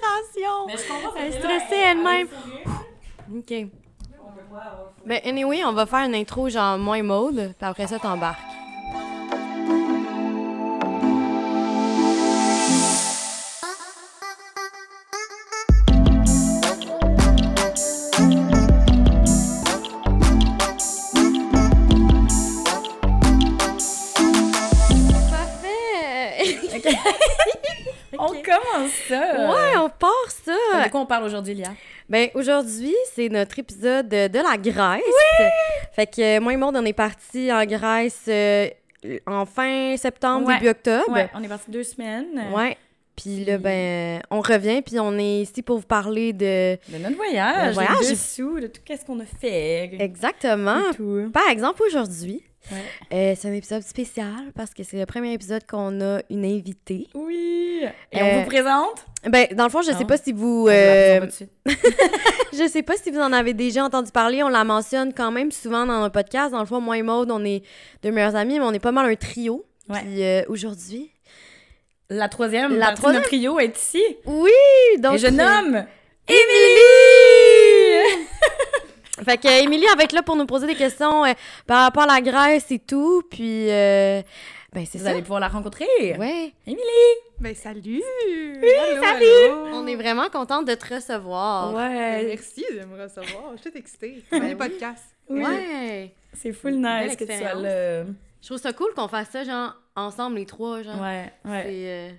respiration. Mais je comprends, Elle est stressée elle-même. OK. On peut pas avoir- Ben, anyway, on va faire une intro genre moins mode, puis après ça, t'embarques. Quoi on parle aujourd'hui, Lia? Ben, aujourd'hui, c'est notre épisode de, la Grèce. Oui! Fait que euh, moi et Maud, on est partis en Grèce euh, en fin septembre, Ouais. début octobre. Ouais, on est parti deux semaines. Ouais. Puis là, ben, on revient, puis on est ici pour vous parler de... De notre voyage, dessous, de tout ce qu'on a fait. Exactement. Par exemple, aujourd'hui, Ouais. euh, c'est un épisode spécial parce que c'est le premier épisode qu'on a une invitée. Oui! Et Euh, on vous présente? Ben, dans le fond, je sais Non. pas si vous... Euh. Je sais pas si vous en avez déjà entendu parler, on la mentionne quand même souvent dans notre podcast. Dans le fond, moi et Maude, on est deux meilleures amies, mais on est pas mal un trio. Ouais. Puis euh, aujourd'hui... La troisième, La troisième- notre trio est ici. Oui! Donc, Et je euh, nomme Émilie! Fait que euh, Émilie va être là pour nous poser des questions euh, par rapport à la Grèce et tout. Puis, euh, ben c'est Vous ça. allez pouvoir la rencontrer. Ouais. Émilie! Ben salut! Allô, salut! allô. On est vraiment contente de te recevoir. Ben, Ouais. merci de me recevoir. Je suis toute excitée. Premier podcast. Oui. Ouais. C'est full nice que tu sois expérience. là. Je trouve ça cool qu'on fasse ça, genre, ensemble, les trois, genre. Ouais, ouais. C'est, euh,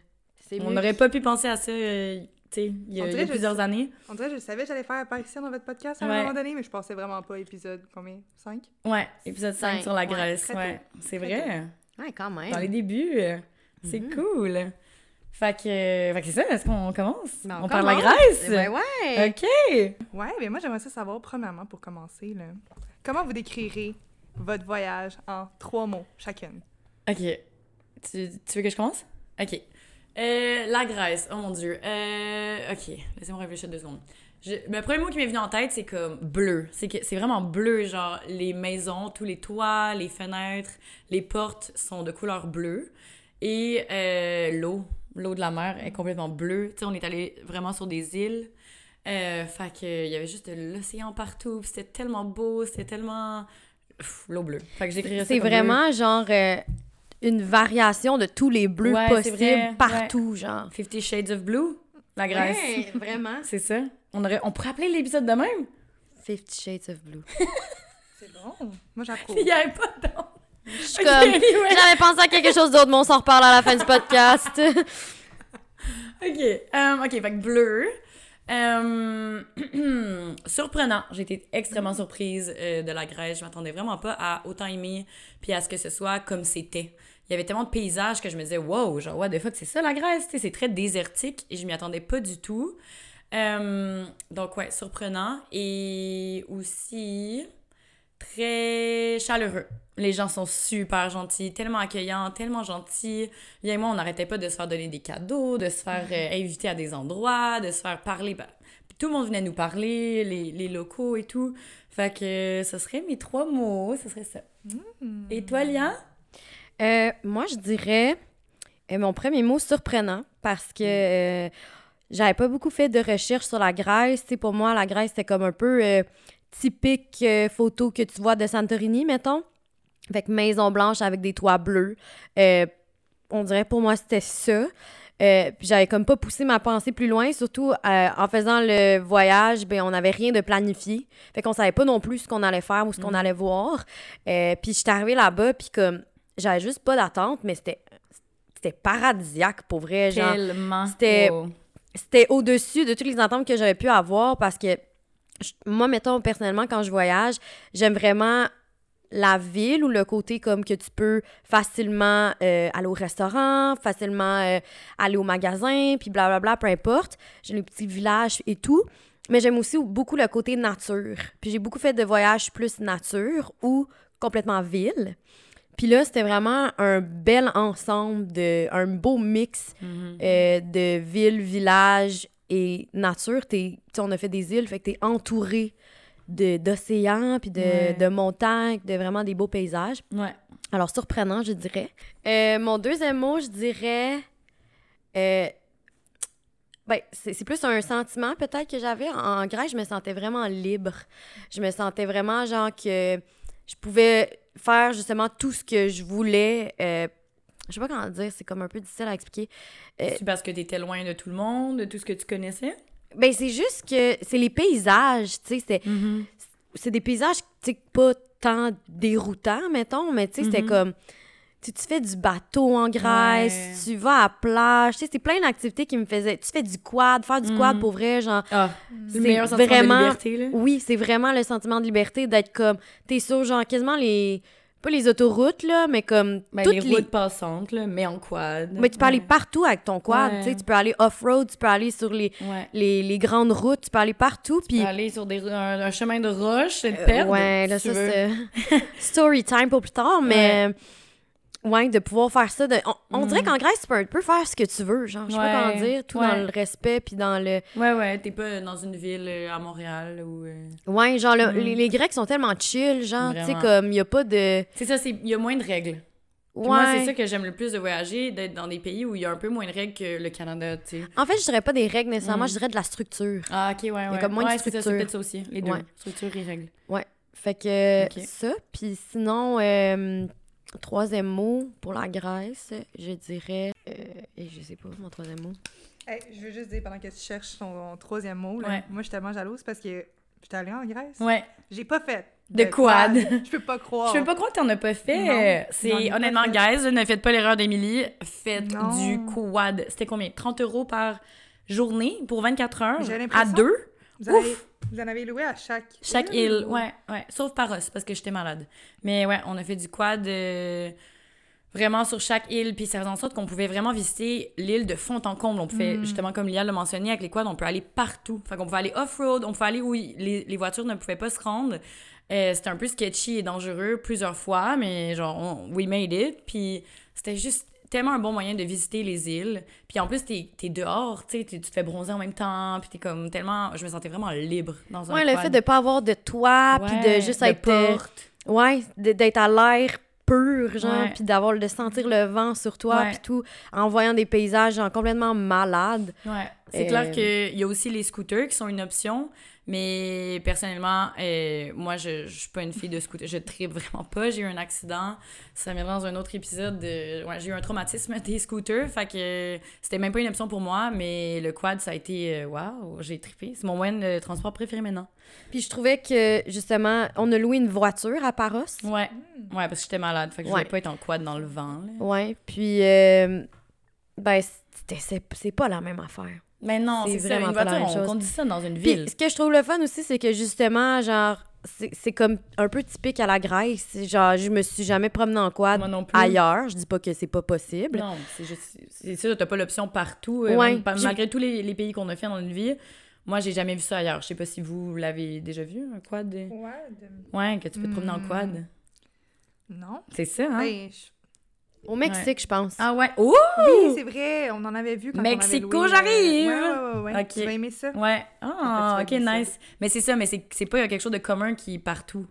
c'est On mieux. n'aurait pas pu penser à ça, euh, sais, il y a, il y plusieurs je- années. On dirait que je savais que j'allais faire apparition dans votre podcast à Ouais. un moment donné, mais je pensais vraiment pas épisode combien? 5? Ouais, épisode 5 Cinq, sur la ouais, Grèce, ouais. C'est vrai. Ouais, quand même. Dans les débuts, euh, c'est Mhm. cool. Fait que, fait que c'est ça, est-ce qu'on commence? Ben, on parle de la. Grèce? Ben ouais. OK! Ouais, ben moi j'aimerais ça savoir, premièrement, pour commencer, là, comment vous décrirez votre voyage en trois mots chacune? OK. Tu, tu veux que je commence? OK. Euh, la Grèce, oh mon Dieu. Euh, OK, laissez-moi réfléchir deux secondes. Je- le premier mot qui m'est venu en tête, c'est comme bleu. C'est que c'est vraiment bleu, genre les maisons, tous les toits, les fenêtres, les portes sont de couleur bleue. Et euh, l'eau, l'eau de la mer est complètement bleue. Tu sais, on est allé vraiment sur des îles. Euh, fait que il y avait juste de l'océan partout. C'était tellement beau, c'était tellement... L'eau bleue. Fait que j'écrirais ça C'est bleu. vraiment, genre, euh, une variation de tous les bleus Ouais, possibles partout, genre. Fifty Shades of Blue, la Grèce. Ouais, vraiment. C'est ça. On, aurait, on pourrait appeler l'épisode de même? Fifty Shades of Blue. C'est bon. Moi j'approuve. Il n'y avait pas de. Je comme... J'avais pensé à quelque chose d'autre, mais on s'en reparle à la fin du podcast. OK. euh, OK, fait que bleu. Euh, surprenant. J'ai été extrêmement surprise euh, de la Grèce. Je m'attendais vraiment pas à autant aimer puis à ce que ce soit comme c'était. Il y avait tellement de paysages que je me disais, wow, genre, what the fuck, c'est ça la Grèce, c'est très désertique et je m'y attendais pas du tout. Euh, donc, ouais, surprenant. Et aussi très chaleureux. Les gens sont super gentils, tellement accueillants, tellement gentils. Lui et moi, on n'arrêtait pas de se faire donner des cadeaux, de se faire euh, inviter à des endroits, de se faire parler. Bah, puis tout le monde venait nous parler, les, les locaux et tout. Fait que ce serait mes trois mots, ce serait ça. Hmm. Et toi, Lia? Euh, moi, je dirais euh, mon premier mot surprenant parce que euh, j'avais pas beaucoup fait de recherche sur la Grèce. Pour moi, la Grèce, c'était comme un peu euh, typique photo que tu vois de Santorini, mettons. Avec maison blanche avec des toits bleus. On dirait pour moi, c'était ça. Euh, puis j'avais comme pas poussé ma pensée plus loin, surtout euh, en faisant le voyage, ben on n'avait rien de planifié. Fait qu'on savait pas non plus ce qu'on allait faire ou ce qu'on Mhm. allait voir. Euh, puis j'étais arrivée là-bas, puis comme j'avais juste pas d'attente, mais c'était c'était paradisiaque pour vrai, Tellement. c'était- Wow. c'était au-dessus de toutes les attentes que j'aurais pu avoir parce que je- moi, mettons, personnellement, quand je voyage, j'aime vraiment la ville ou le côté comme que tu peux facilement euh, aller au restaurant, facilement euh, aller au magasin, puis blablabla, peu importe. J'ai les petits villages et tout. Mais j'aime aussi beaucoup le côté nature. Puis j'ai beaucoup fait de voyages plus nature ou complètement ville. Puis là, c'était vraiment un bel ensemble, de, un beau mix Mhm. euh, de ville, village et nature. Sais, on a fait des îles, fait que t'es entouré de- d'océans, puis de, Ouais. de montagnes, de vraiment des beaux paysages. Ouais. Alors, surprenant, je dirais. Euh, mon deuxième mot, je dirais... euh, ben, c'est c'est plus un sentiment peut-être que j'avais. En, en Grèce, je me sentais vraiment libre. Je me sentais vraiment genre que je pouvais faire justement tout ce que je voulais. euh, je sais pas comment dire, c'est comme un peu difficile à expliquer. Euh, C'est parce que t'étais loin de tout le monde, de tout ce que tu connaissais? Ben, c'est juste que c'est les paysages, tu sais, c'est c'est des paysages, tu sais, pas tant déroutants, mettons, mais tu sais, c'était Mhm. comme... Tu, fais du bateau en Grèce, Ouais. tu vas à la plage, tu sais, c'est plein d'activités qui me faisaient... Tu fais du quad, faire du quad, Mhm. pour vrai, genre... Ah, c'est le meilleur sentiment vraiment- de liberté, là. Oui, c'est vraiment le sentiment de liberté d'être comme... T'es sur, genre, quasiment les... Pas les autoroutes, là, mais comme... Ben, toutes les routes passantes, là, mais en quad. Mais tu peux aller partout avec ton quad, Ouais. tu sais, tu peux aller off-road, tu peux aller sur les, les, les grandes routes, tu peux aller partout. Tu peux aller sur des, un, un chemin de roche et te Euh, perdre. ouais, là, ça, c'est story time pour plus tard, mais ouais, de pouvoir faire ça. De... On, on dirait qu'en Grèce, tu peux un peu faire ce que tu veux, genre, je sais pas comment dire, tout ouais. dans le respect, puis dans le. Ouais, ouais, t'es pas dans une ville euh, à Montréal ou... euh, Ouais, genre, le- Mhm. les, les Grecs sont tellement chill, genre, tu sais, comme, il y a pas de. C'est ça, il y a moins de règles. Ouais. Moi, c'est ça que j'aime le plus de voyager, d'être dans des pays où il y a un peu moins de règles que le Canada, tu sais. En fait, je dirais pas des règles nécessairement, Mhm. je dirais de la structure. Ah, ok, ouais, ouais. comme moins de ouais, c'est ça, c'est structure. peut-être ça aussi, les deux. Structure et règles. Ouais. Fait que ça, puis sinon, euh, troisième mot pour la Grèce, je dirais. euh, et je sais pas, mon troisième mot. Hey, je veux juste dire, pendant que tu cherches ton troisième mot, là, Ouais. moi, je suis tellement jalouse parce que j'étais allée en Grèce. Ouais. J'ai pas fait De quad. Je peux pas croire. Je peux pas croire que t'en as pas fait. C'est honnêtement, guys, ne faites pas l'erreur d'Émilie. Faites Non. du quad. C'était combien? 30 euros par journée pour 24 heures à deux? Vous, avez, Ouf! vous en avez loué à chaque chaque île île. ou- Ouais, ouais. Sauf Paros parce que j'étais malade. Mais ouais, on a fait du quad euh, vraiment sur chaque île. Puis ça faisait en sorte qu'on pouvait vraiment visiter l'île de fond en comble. On pouvait, Mm. justement, comme Lia l'a mentionné, avec les quads, on peut aller partout. Fait qu'on pouvait aller off-road, on pouvait aller où les voitures ne pouvaient pas se rendre. Euh, c'était un peu sketchy et dangereux plusieurs fois, mais genre, on, we made it. Puis c'était juste tellement un bon moyen de visiter les îles. Puis en plus, t'es es dehors, tu tu te fais bronzer en même temps. Puis t'es comme tellement... Je me sentais vraiment libre dans un Ouais, le fait de pas avoir de toit, puis de juste de être. euh, porte. Ouais, d'être à l'air pur, genre, puis d'avoir de sentir le vent sur toi, puis tout, en voyant des paysages genre, complètement malades. Ouais. C'est Euh, clair qu'il y a aussi les scooters qui sont une option, mais personnellement, euh, moi, je, je suis pas une fille de scooter. Je tripe vraiment pas. J'ai eu un accident. Ça viendra dans un autre épisode. De... Ouais, j'ai eu un traumatisme des scooters. Fait que c'était même pas une option pour moi, mais le quad, ça a été. Waouh, j'ai trippé. C'est mon moyen de transport préféré maintenant. Puis je trouvais que, justement, on a loué une voiture à Paros. Ouais. Ouais, parce que j'étais malade. Fait que je Ouais. voulais pas être en quad dans le vent. là. Ouais, puis, euh, ben, c'est pas la même affaire. Mais non, C'est ça. vraiment Une pas la même on chose. conduit ça dans une Puis ville. ce que je trouve le fun aussi, c'est que justement, genre, c'est c'est comme un peu typique à la Grèce. C'est Genre, je me suis jamais promenée en quad Moi non plus. ailleurs. Je dis pas que c'est pas possible. Non, c'est juste. C'est sûr, t'as pas l'option partout. euh, Ouais, même pas- puis- malgré tous les, les pays qu'on a fait dans une vie. Moi, j'ai jamais vu ça ailleurs. Je sais pas si vous l'avez déjà vu, un quad. Ouais, de- Ouais, que tu peux te promener en Hmm. quad. Non. C'est ça, hein? Ben, je- Au Mexique, je pense. Ah ouais. Oh! Oui, c'est vrai, on en avait vu quand Mexico, on avait euh, j'arrive! Ouais, ouais, ouais, ouais. Ok. Tu vas aimer ça? Ouais. Ah, En ok, fait, nice. Mais c'est ça, mais c'est c'est pas quelque chose de commun qui est partout.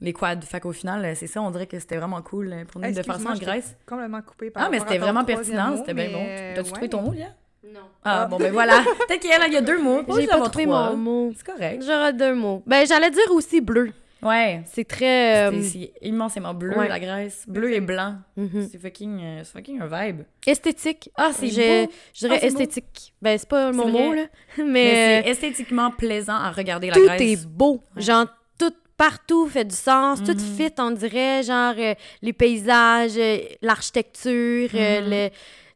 Les quads. Fait qu'au final, euh, c'est ça, on dirait que c'était vraiment cool euh, pour nous de faire ça en Grèce. Complètement coupé par Ah, mais c'était vraiment pertinent, mot, c'était bien bon. T'as-tu ouais. trouvé ton mot, Lia? Non. Ah, Ah. bon, ben voilà. Peut-être qu'il y a- il y a deux mots. J'ai pas trouvé mon mot. C'est correct. J'aurais deux mots. Ben, j'allais dire aussi bleu. Ouais. C'est très... euh, C'est immensément bleu, ouais. la Grèce. Bleu et blanc. mhm. C'est fucking, euh, c'est fucking un vibe. Esthétique. Ah, c'est beau. Je dirais Ah, c'est beau. esthétique. Ben, c'est pas mon C'est mot, vrai. là. Mais Mais, c'est esthétiquement plaisant à regarder la tout Grèce. est beau. Ouais. Genre, tout partout fait du sens. Tout Mhm. fit, on dirait. Genre, euh, les paysages, euh, l'architecture, euh, le-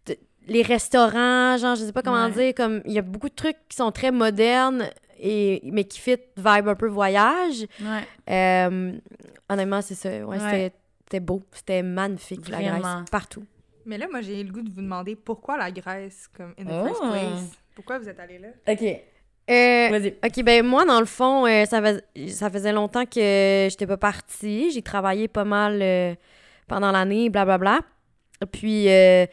t- les restaurants. Genre, je sais pas comment Ouais. dire. Comme, il y a beaucoup de trucs qui sont très modernes, et, mais qui fit vibe un peu voyage. Ouais. Euh, honnêtement, c'est ça. Ouais, Ouais. C'était, beau. C'était magnifique, la Vraiment. Grèce. Partout. Mais là, moi, j'ai le goût de vous demander pourquoi la Grèce, comme in the Oh. first place? Pourquoi vous êtes allé là? OK. Euh, Vas-y. OK, ben moi, dans le fond, euh, ça, fais- ça faisait longtemps que j'étais pas partie. J'ai travaillé pas mal euh, pendant l'année, blablabla. Puis, euh,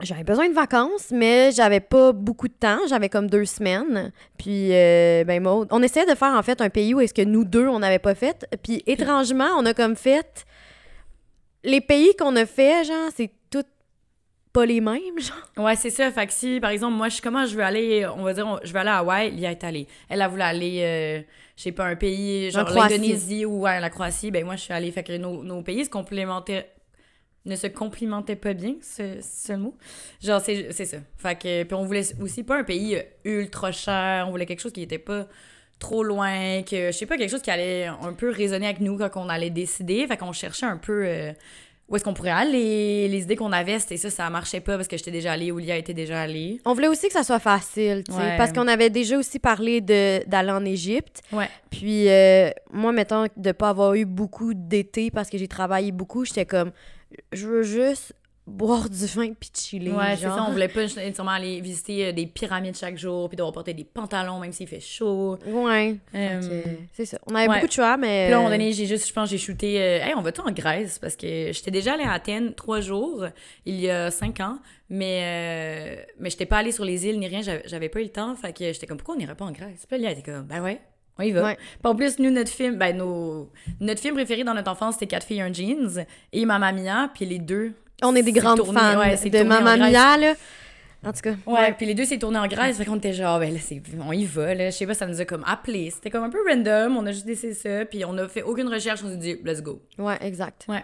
j'avais besoin de vacances, mais j'avais pas beaucoup de temps. J'avais comme deux semaines. Puis, euh, ben Maud, on essayait de faire, en fait, un pays où est-ce que nous deux, on n'avait pas fait. Puis, étrangement, on a comme fait... Les pays qu'on a fait, genre, c'est tout pas les mêmes, genre. Ouais, c'est ça. Fait que si, par exemple, moi, je suis comment je veux aller, on va dire, on- je veux aller à Hawaï, il y est allé. Elle a voulu aller, euh, je sais pas, un pays, genre l'Indonésie ou ouais, la Croatie. Ben moi, je suis allée. Fait que nos, nos pays se complémentaient, ne se complimentaient pas bien, ce, ce mot. Genre, c'est ça. Fait que, puis on voulait aussi pas un pays euh, ultra cher, on voulait quelque chose qui était pas trop loin, que, je sais pas, quelque chose qui allait un peu résonner avec nous quand on allait décider. Fait qu'on cherchait un peu... euh, où est-ce qu'on pourrait aller? Les idées qu'on avait, c'était ça, ça marchait pas parce que j'étais déjà allée, Oulia était déjà allée. On voulait aussi que ça soit facile, tu sais, Ouais. parce qu'on avait déjà aussi parlé d'aller en Égypte. Ouais. Puis euh, moi, mettons, de pas avoir eu beaucoup d'été parce que j'ai travaillé beaucoup, j'étais comme, je veux juste boire du vin puis chiller. Ouais, c'est ça. On voulait pas nécessairement aller visiter euh, des pyramides chaque jour, puis devoir porter des pantalons même s'il fait chaud. Ouais. Euh, C'est ça. On avait ouais. beaucoup de choix, mais. Puis là, à un moment euh, donné, j'ai juste, je pense, j'ai shooté. euh, hey, on va tout en Grèce? Parce que j'étais déjà allée à Athènes trois jours il y a cinq ans, mais euh, mais j'étais pas allée sur les îles ni rien. J'avais, j'avais pas eu le temps, fait que j'étais comme pourquoi on n'irait pas en Grèce? Puis là, elle était comme ben ouais. On y va. Ouais. Puis en plus, nous, notre film, ben, nos, notre film préféré dans notre enfance, c'était Quatre filles, un jeans et Mamma Mia, puis les deux. On est des c'est grandes tourné- fans ouais, c'est de Mamma. Mia, là. En tout cas. Ouais, puis les deux s'est tourné en Grèce, fait qu'on était genre, ben là, c'est, on y va, là. Je sais pas, ça nous a comme appelé. C'était comme un peu random, on a juste décidé ça, puis on a fait aucune recherche, on s'est dit, let's go. Ouais, exact. Ouais.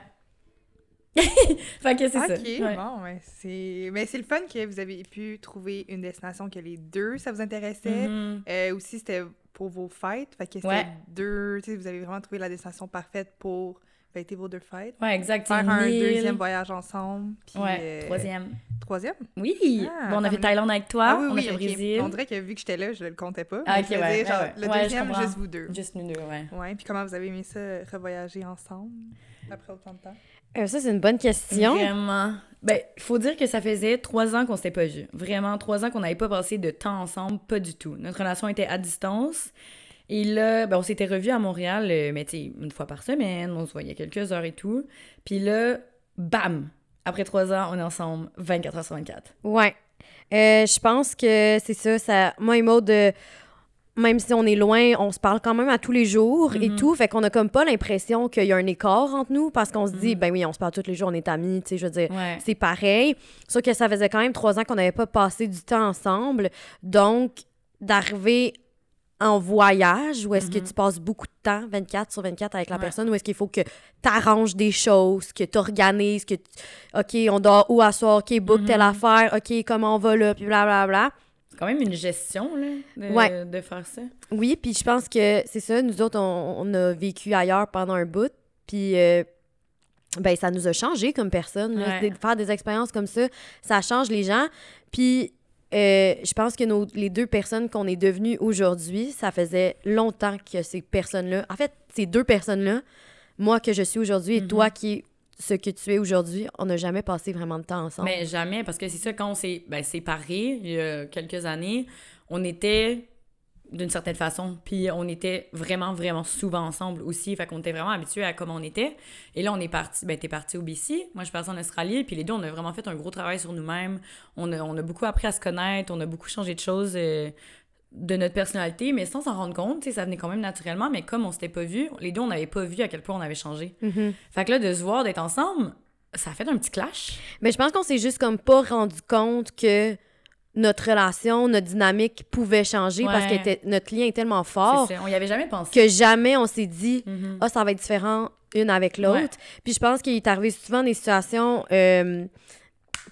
fait que c'est ça. Ouais. bon, c'est... Mais c'est le fun que vous avez pu trouver une destination que les deux, ça vous intéressait. Mhm. Euh, aussi, c'était pour vos fêtes. Fait que c'était Ouais. deux... Vous avez vraiment trouvé la destination parfaite pour fêter vos deux fêtes. Ouais, exact. Faire un île. deuxième voyage ensemble. Puis, Ouais, euh, troisième. Troisième? Oui! Ah, bon, on a fait Thaïlande avec toi, ah oui, on oui, a fait ok. Brésil. On dirait que vu que j'étais là, je le comptais pas. Ah, ouais, genre, ouais, Le deuxième, juste vous deux. Juste nous deux, ouais. Ouais, puis comment vous avez aimé ça, revoyager ensemble après autant de temps? Euh, ça, c'est une bonne question. Vraiment. Ben, il faut dire que ça faisait trois ans qu'on s'était pas vus. Vraiment, trois ans qu'on n'avait pas passé de temps ensemble, pas du tout. Notre relation était à distance. Et là, ben, on s'était revus à Montréal, euh, mais tu sais, une fois par semaine, on se voyait quelques heures et tout. Puis là, bam! Après trois ans, on est ensemble 24 heures sur 24. Ouais. Euh, je pense que c'est ça, ça. Moi et Maud, euh, même si on est loin, on se parle quand même à tous les jours et Mhm. tout. Fait qu'on a comme pas l'impression qu'il y a un écart entre nous parce qu'on se dit, Mhm. ben oui, on se parle tous les jours, on est amis, tu sais, je veux dire. Ouais. C'est pareil. Sauf que ça faisait quand même trois ans qu'on n'avait pas passé du temps ensemble. Donc, d'arriver en voyage où est-ce que Mhm. tu passes beaucoup de temps, 24 sur 24 avec la Ouais. personne, où est-ce qu'il faut que tu arranges des choses, que tu organises, que, tu- OK, on dort où à soir, OK, book telle Mhm. affaire, OK, comment on va là, puis blablabla. C'est quand même une gestion, là, de, Ouais. de faire ça. Oui, puis je pense que c'est ça, nous autres, on, on a vécu ailleurs pendant un bout, puis euh, ben ça nous a changé comme personne. là. Ouais. De faire des expériences comme ça, ça change les gens. Puis euh, je pense que nos, les deux personnes qu'on est devenues aujourd'hui, ça faisait longtemps que ces personnes-là, en fait, ces deux personnes-là, moi que je suis aujourd'hui et Mhm. toi qui es ce que tu es aujourd'hui, on n'a jamais passé vraiment de temps ensemble. Mais jamais, parce que c'est ça, quand on s'est ben, séparés il y a quelques années, on était d'une certaine façon, puis on était vraiment, vraiment souvent ensemble aussi, fait qu'on était vraiment habitués à comment on était. Et là, on est parti, ben t'es parti au BC, moi je suis en Australie, puis les deux, on a vraiment fait un gros travail sur nous-mêmes. On a, on a beaucoup appris à se connaître, on a beaucoup changé de choses euh, de notre personnalité, mais sans s'en rendre compte, ça venait quand même naturellement, mais comme on s'était pas vus, les deux, on n'avait pas vu à quel point on avait changé. Mhm. Fait que là, de se voir, d'être ensemble, ça a fait un petit clash. Mais je pense qu'on s'est juste comme pas rendu compte que notre relation, notre dynamique pouvait changer parce que notre lien est tellement fort ça, on y avait jamais pensé. que jamais on s'est dit Mhm. ah ça va être différent une avec l'autre. Ouais. Puis je pense qu'il est arrivé souvent des situations euh,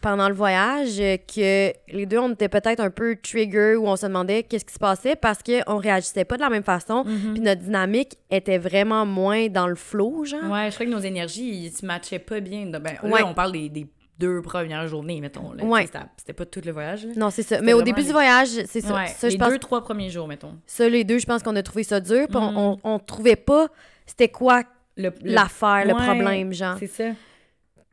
pendant le voyage euh, que les deux on était peut-être un peu trigger où on se demandait qu'est-ce qui se passait parce qu'on réagissait pas de la même façon. Mhm. Puis notre dynamique était vraiment moins dans le flow genre. Ouais, je crois que nos énergies, ils se matchaient pas bien. Ben, Ouais. On parle des, des deux premières journées, mettons. Ouais. C'était pas tout le voyage. là. Non, c'est ça. Mais au début les- du voyage, c'est ça. Ouais, ça je les pense deux, trois premiers jours, mettons. Ça, les deux, je pense qu'on a trouvé ça dur. Puis Mhm. on, on trouvait pas c'était quoi Le, le- l'affaire, le Ouais, problème, genre. C'est ça.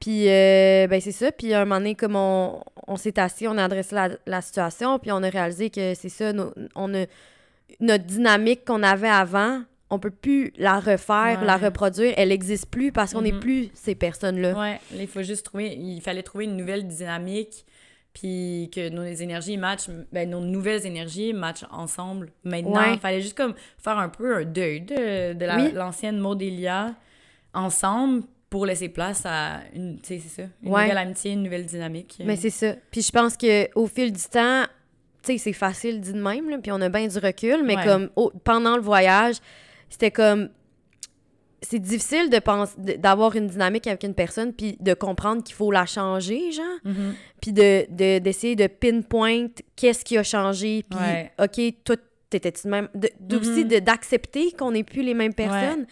Puis, euh, ben, c'est ça. Puis, un moment donné, comme on, on s'est assis, on a adressé la, la situation, puis on a réalisé que c'est ça, on a, notre dynamique qu'on avait avant, on peut plus la refaire, Ouais. la reproduire. Elle existe plus parce qu'on n'est Mhm. plus ces personnes-là. Ouais, il faut juste trouver, il fallait trouver une nouvelle dynamique, puis que nos énergies matchent, ben, nos nouvelles énergies matchent ensemble. Maintenant, Ouais. il fallait juste comme faire un peu un deuil de, de la- Oui. l'ancienne Maud Elia ensemble pour laisser place à une, c'est ça, une Ouais. nouvelle amitié, une nouvelle dynamique. Mais c'est ça. Puis je pense que au fil du temps, tu sais, c'est facile dit de même, là, puis on a bien du recul, mais Ouais. comme au- pendant le voyage, c'était comme. C'est difficile de penser d'avoir une dynamique avec une personne puis de comprendre qu'il faut la changer, genre. Mhm. Puis de, de- d'essayer de pinpoint qu'est-ce qui a changé. Puis, Ouais. OK, toi, t'étais-tu de même? de- Aussi Mhm. de- d'accepter qu'on n'est plus les mêmes personnes.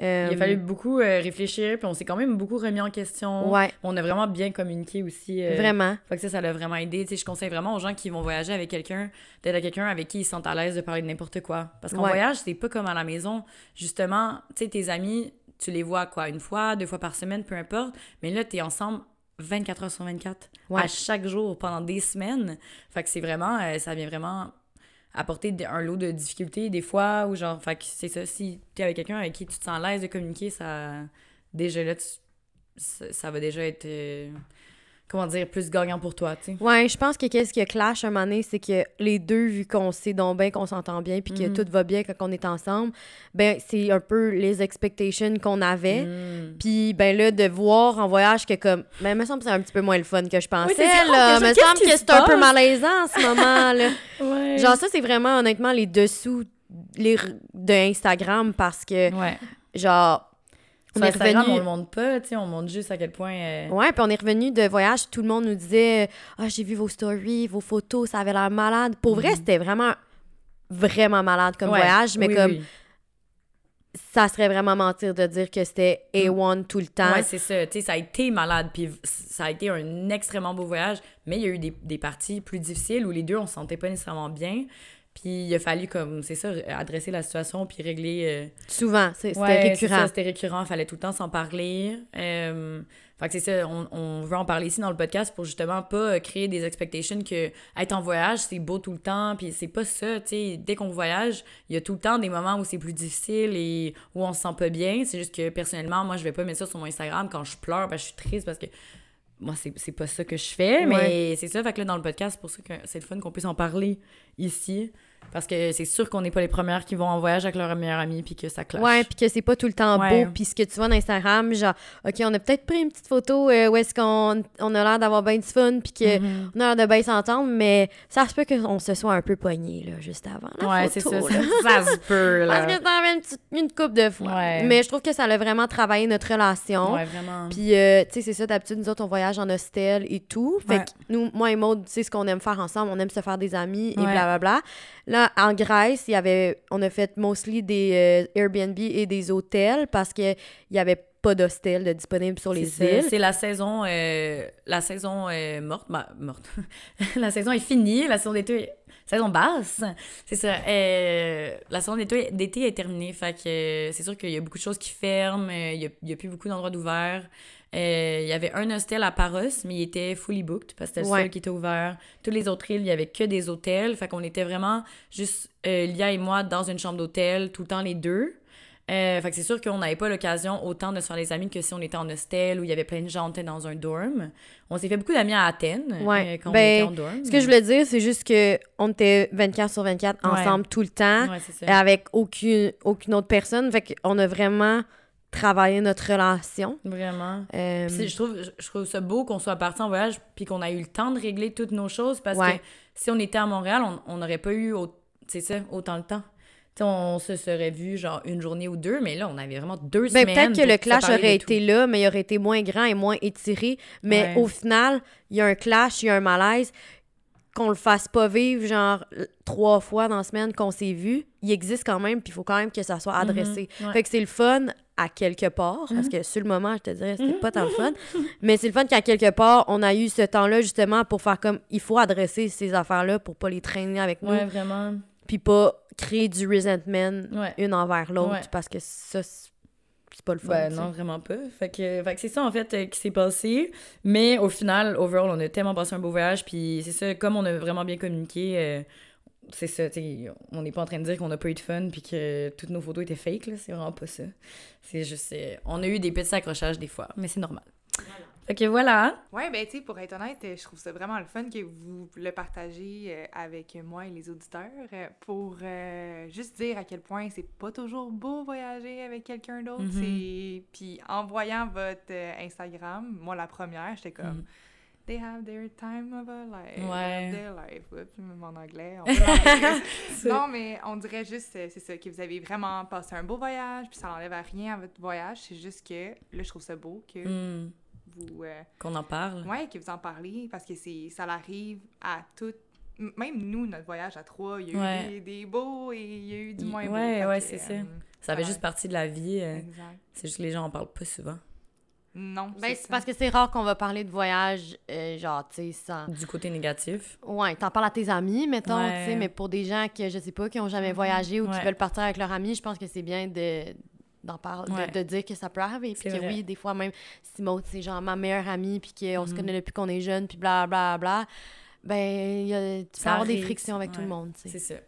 Euh, Il a fallu beaucoup euh, réfléchir, puis on s'est quand même beaucoup remis en question. Ouais, On a vraiment bien communiqué aussi. euh, vraiment. Fait que ça, ça l'a vraiment aidé. Tu sais, je conseille vraiment aux gens qui vont voyager avec quelqu'un, d'être avec quelqu'un avec qui ils sentent à l'aise de parler de n'importe quoi. Parce qu'en Ouais. voyage, c'est pas comme à la maison. Justement, tu sais, tes amis, tu les vois quoi, une fois, deux fois par semaine, peu importe. Mais là, t'es ensemble 24 heures sur 24, Ouais. à chaque jour, pendant des semaines. Fait que c'est vraiment, euh, ça vient vraiment apporter un lot de difficultés des fois, ou genre, fait c'est ça, si t'es avec quelqu'un avec qui tu te sens à l'aise de communiquer, ça, déjà là, tu- ça, ça va déjà être, euh, comment dire, plus gagnant pour toi, tu sais. Ouais, je pense que qu'est-ce qui clash un moment donné, c'est que les deux, vu qu'on sait donc bien qu'on s'entend bien puis que Mhm. tout va bien quand on est ensemble, ben c'est un peu les expectations qu'on avait. Mm. Puis ben là, de voir en voyage que comme, ben me semble que c'est un petit peu moins le fun que je pensais, là. Me semble que c'est un peu malaisant en ce moment, là. Ouais. Genre ça, c'est vraiment honnêtement les dessous les, de Instagram parce que, Ouais. genre, on est revenu... on le montre pas, tu sais, on montre juste à quel point. euh, Ouais, puis on est revenu de voyage, tout le monde nous disait Ah, j'ai vu vos stories, vos photos, ça avait l'air malade. Pour vrai, c'était vraiment vraiment malade comme Mhm. ouais. voyage, mais Oui, comme oui. ça serait vraiment mentir de dire que c'était A1 tout le temps. Ouais, c'est ça. Tu sais, ça a été malade, puis ça a été un extrêmement beau voyage, mais il y a eu des, des parties plus difficiles où les deux, on se sentait pas nécessairement bien. Puis il a fallu, comme, c'est ça, adresser la situation, puis régler. euh, Souvent, c'était Ouais, récurrent. C'était récurrent, fallait tout le temps s'en parler. Euh, fait que c'est ça, on, on veut en parler ici dans le podcast pour justement pas euh, créer des expectations que être en voyage, c'est beau tout le temps, puis c'est pas ça, tu sais. Dès qu'on voyage, il y a tout le temps des moments où c'est plus difficile et où on se sent pas bien. C'est juste que personnellement, moi, je vais pas mettre ça sur mon Instagram quand je pleure, parce que je suis triste, parce que moi, c'est pas ça que je fais, mais c'est ça. Fait que là, dans le podcast, c'est pour ça que c'est le fun qu'on puisse en parler ici. Parce que c'est sûr qu'on n'est pas les premières qui vont en voyage avec leur meilleur ami puis que ça clash. Ouais, puis que c'est pas tout le temps Ouais. beau. Puis ce que tu vois dans Instagram, genre, OK, on a peut-être pris une petite photo euh, où est-ce qu'on on a l'air d'avoir bien du fun, puis qu'on Mhm. a l'air de bien s'entendre, mais ça se peut qu'on se soit un peu pogné, là, juste avant. La Ouais, c'est ça. Ça, là. ça se peut, là. Parce que avais une, petite- une coupe de fois. Ouais. Mais je trouve que ça a vraiment travaillé notre relation. Ouais, vraiment. Puis, euh, tu sais, c'est ça, d'habitude, nous autres, on voyage en hostel et tout. Fait que nous, moi et Maud, tu sais ce qu'on aime faire ensemble. On aime se faire des amis et blablabla. Là, en Grèce, il y avait, on a fait mostly des euh, Airbnb et des hôtels parce qu'il n'y avait pas d'hostel disponible sur les îles. C'est la saison, euh, la saison euh, morte. bah, morte. la saison est finie. La saison d'été, saison basse. C'est ça. Euh, la saison d'été d'été est terminée. Fait que c'est sûr qu'il y a beaucoup de choses qui ferment. Il y a, a plus beaucoup d'endroits d'ouverts. Euh, il y avait un hostel à Paros, mais il était fully booked parce que c'était le Ouais. seul qui était ouvert. Toutes les autres îles, il y avait que des hôtels. Fait qu'on était vraiment juste euh, Lia et moi dans une chambre d'hôtel tout le temps les deux. Euh, fait que c'est sûr qu'on n'avait pas l'occasion autant de se faire des amis que si on était en hostel où il y avait plein de gens on était dans un dorm. On s'est fait beaucoup d'amis à Athènes Ouais. euh, quand Ben, on était en dorm. Ce que je voulais dire, c'est juste que on était 24 sur 24 Ouais. ensemble tout le temps, Ouais, avec aucune, aucune autre personne. Fait qu'on a vraiment travaillé notre relation. Vraiment. Euh, je trouve, je trouve ça beau qu'on soit parti en voyage puis qu'on a eu le temps de régler toutes nos choses parce Ouais. que si on était à Montréal, on- n'aurait pas eu ça, autant le temps. On se serait vu genre une journée ou deux, mais là, on avait vraiment deux Ben, semaines. peut-être que le clash aurait tout. été là, mais il aurait été moins grand et moins étiré. Mais Ouais. au final, il y a un clash, il y a un malaise. Qu'on le fasse pas vivre, genre, trois fois dans la semaine qu'on s'est vu, il existe quand même, puis il faut quand même que ça soit adressé. Mhm, ouais. Fait que c'est le fun à quelque part, parce que sur le moment, je te dirais, c'était pas tant le fun. Mais c'est le fun qu'à quelque part, on a eu ce temps-là justement pour faire comme, il faut adresser ces affaires-là pour pas les traîner avec nous, Ouais, vraiment. puis pas créer du resentment Ouais. une envers l'autre, Ouais. parce que ça, c'est pas le fun. Ben non, vraiment pas. Fait que, fait que c'est ça, en fait, euh, qui s'est passé. Mais au final, overall, on a tellement passé un beau voyage. Puis c'est ça, comme on a vraiment bien communiqué, euh, c'est ça, on n'est pas en train de dire qu'on n'a pas eu de fun puis que toutes nos photos étaient fake, là. C'est vraiment pas ça. C'est juste, euh, on a eu des petits accrochages des fois, mais c'est normal. Fait que voilà. Ouais, ben, tu sais, pour être honnête, je trouve ça vraiment le fun que vous le partagez euh, avec moi et les auditeurs euh, pour euh, juste dire à quel point c'est pas toujours beau voyager avec quelqu'un d'autre. C'est- Puis en voyant votre Instagram, moi, la première, j'étais comme. Mhm. They have their time of a life. Ouais. Their life. Oups, même en anglais. on peut non, mais on dirait juste, euh, c'est ça, que vous avez vraiment passé un beau voyage, puis ça n'enlève à rien à votre voyage. C'est juste que, là, je trouve ça beau que Hmm, vous. euh, Qu'on en parle. Ouais, que vous en parlez parce que c'est ça l'arrive à toutes. Même nous, notre voyage à trois, il y a Ouais. eu des, des beaux et il y a eu du moins beau. ouais, ouais, c'est ça. euh, Ça fait Ouais. juste partie de la vie. euh, exact. C'est juste que les gens en parlent pas souvent. Non, Ben, c'est parce que c'est rare qu'on va parler de voyage, euh, genre, tu sais, sans... Du côté négatif. Ouais, t'en parles à tes amis, mettons, Ouais. tu sais, mais pour des gens que, je sais pas, qui ont jamais Mhm. voyagé ou qui veulent partir avec leurs amis, je pense que c'est bien de d'en parler, Ouais. de, de dire que ça peut arriver, puis C'est que vrai. oui, des fois même, si Maud, c'est genre ma meilleure amie, puis qu'on se Mhm. connaît depuis qu'on est jeune, puis bla bla bla, ben, il y a- tu peux avoir des frictions avec tout le monde, tu sais. C'est ça.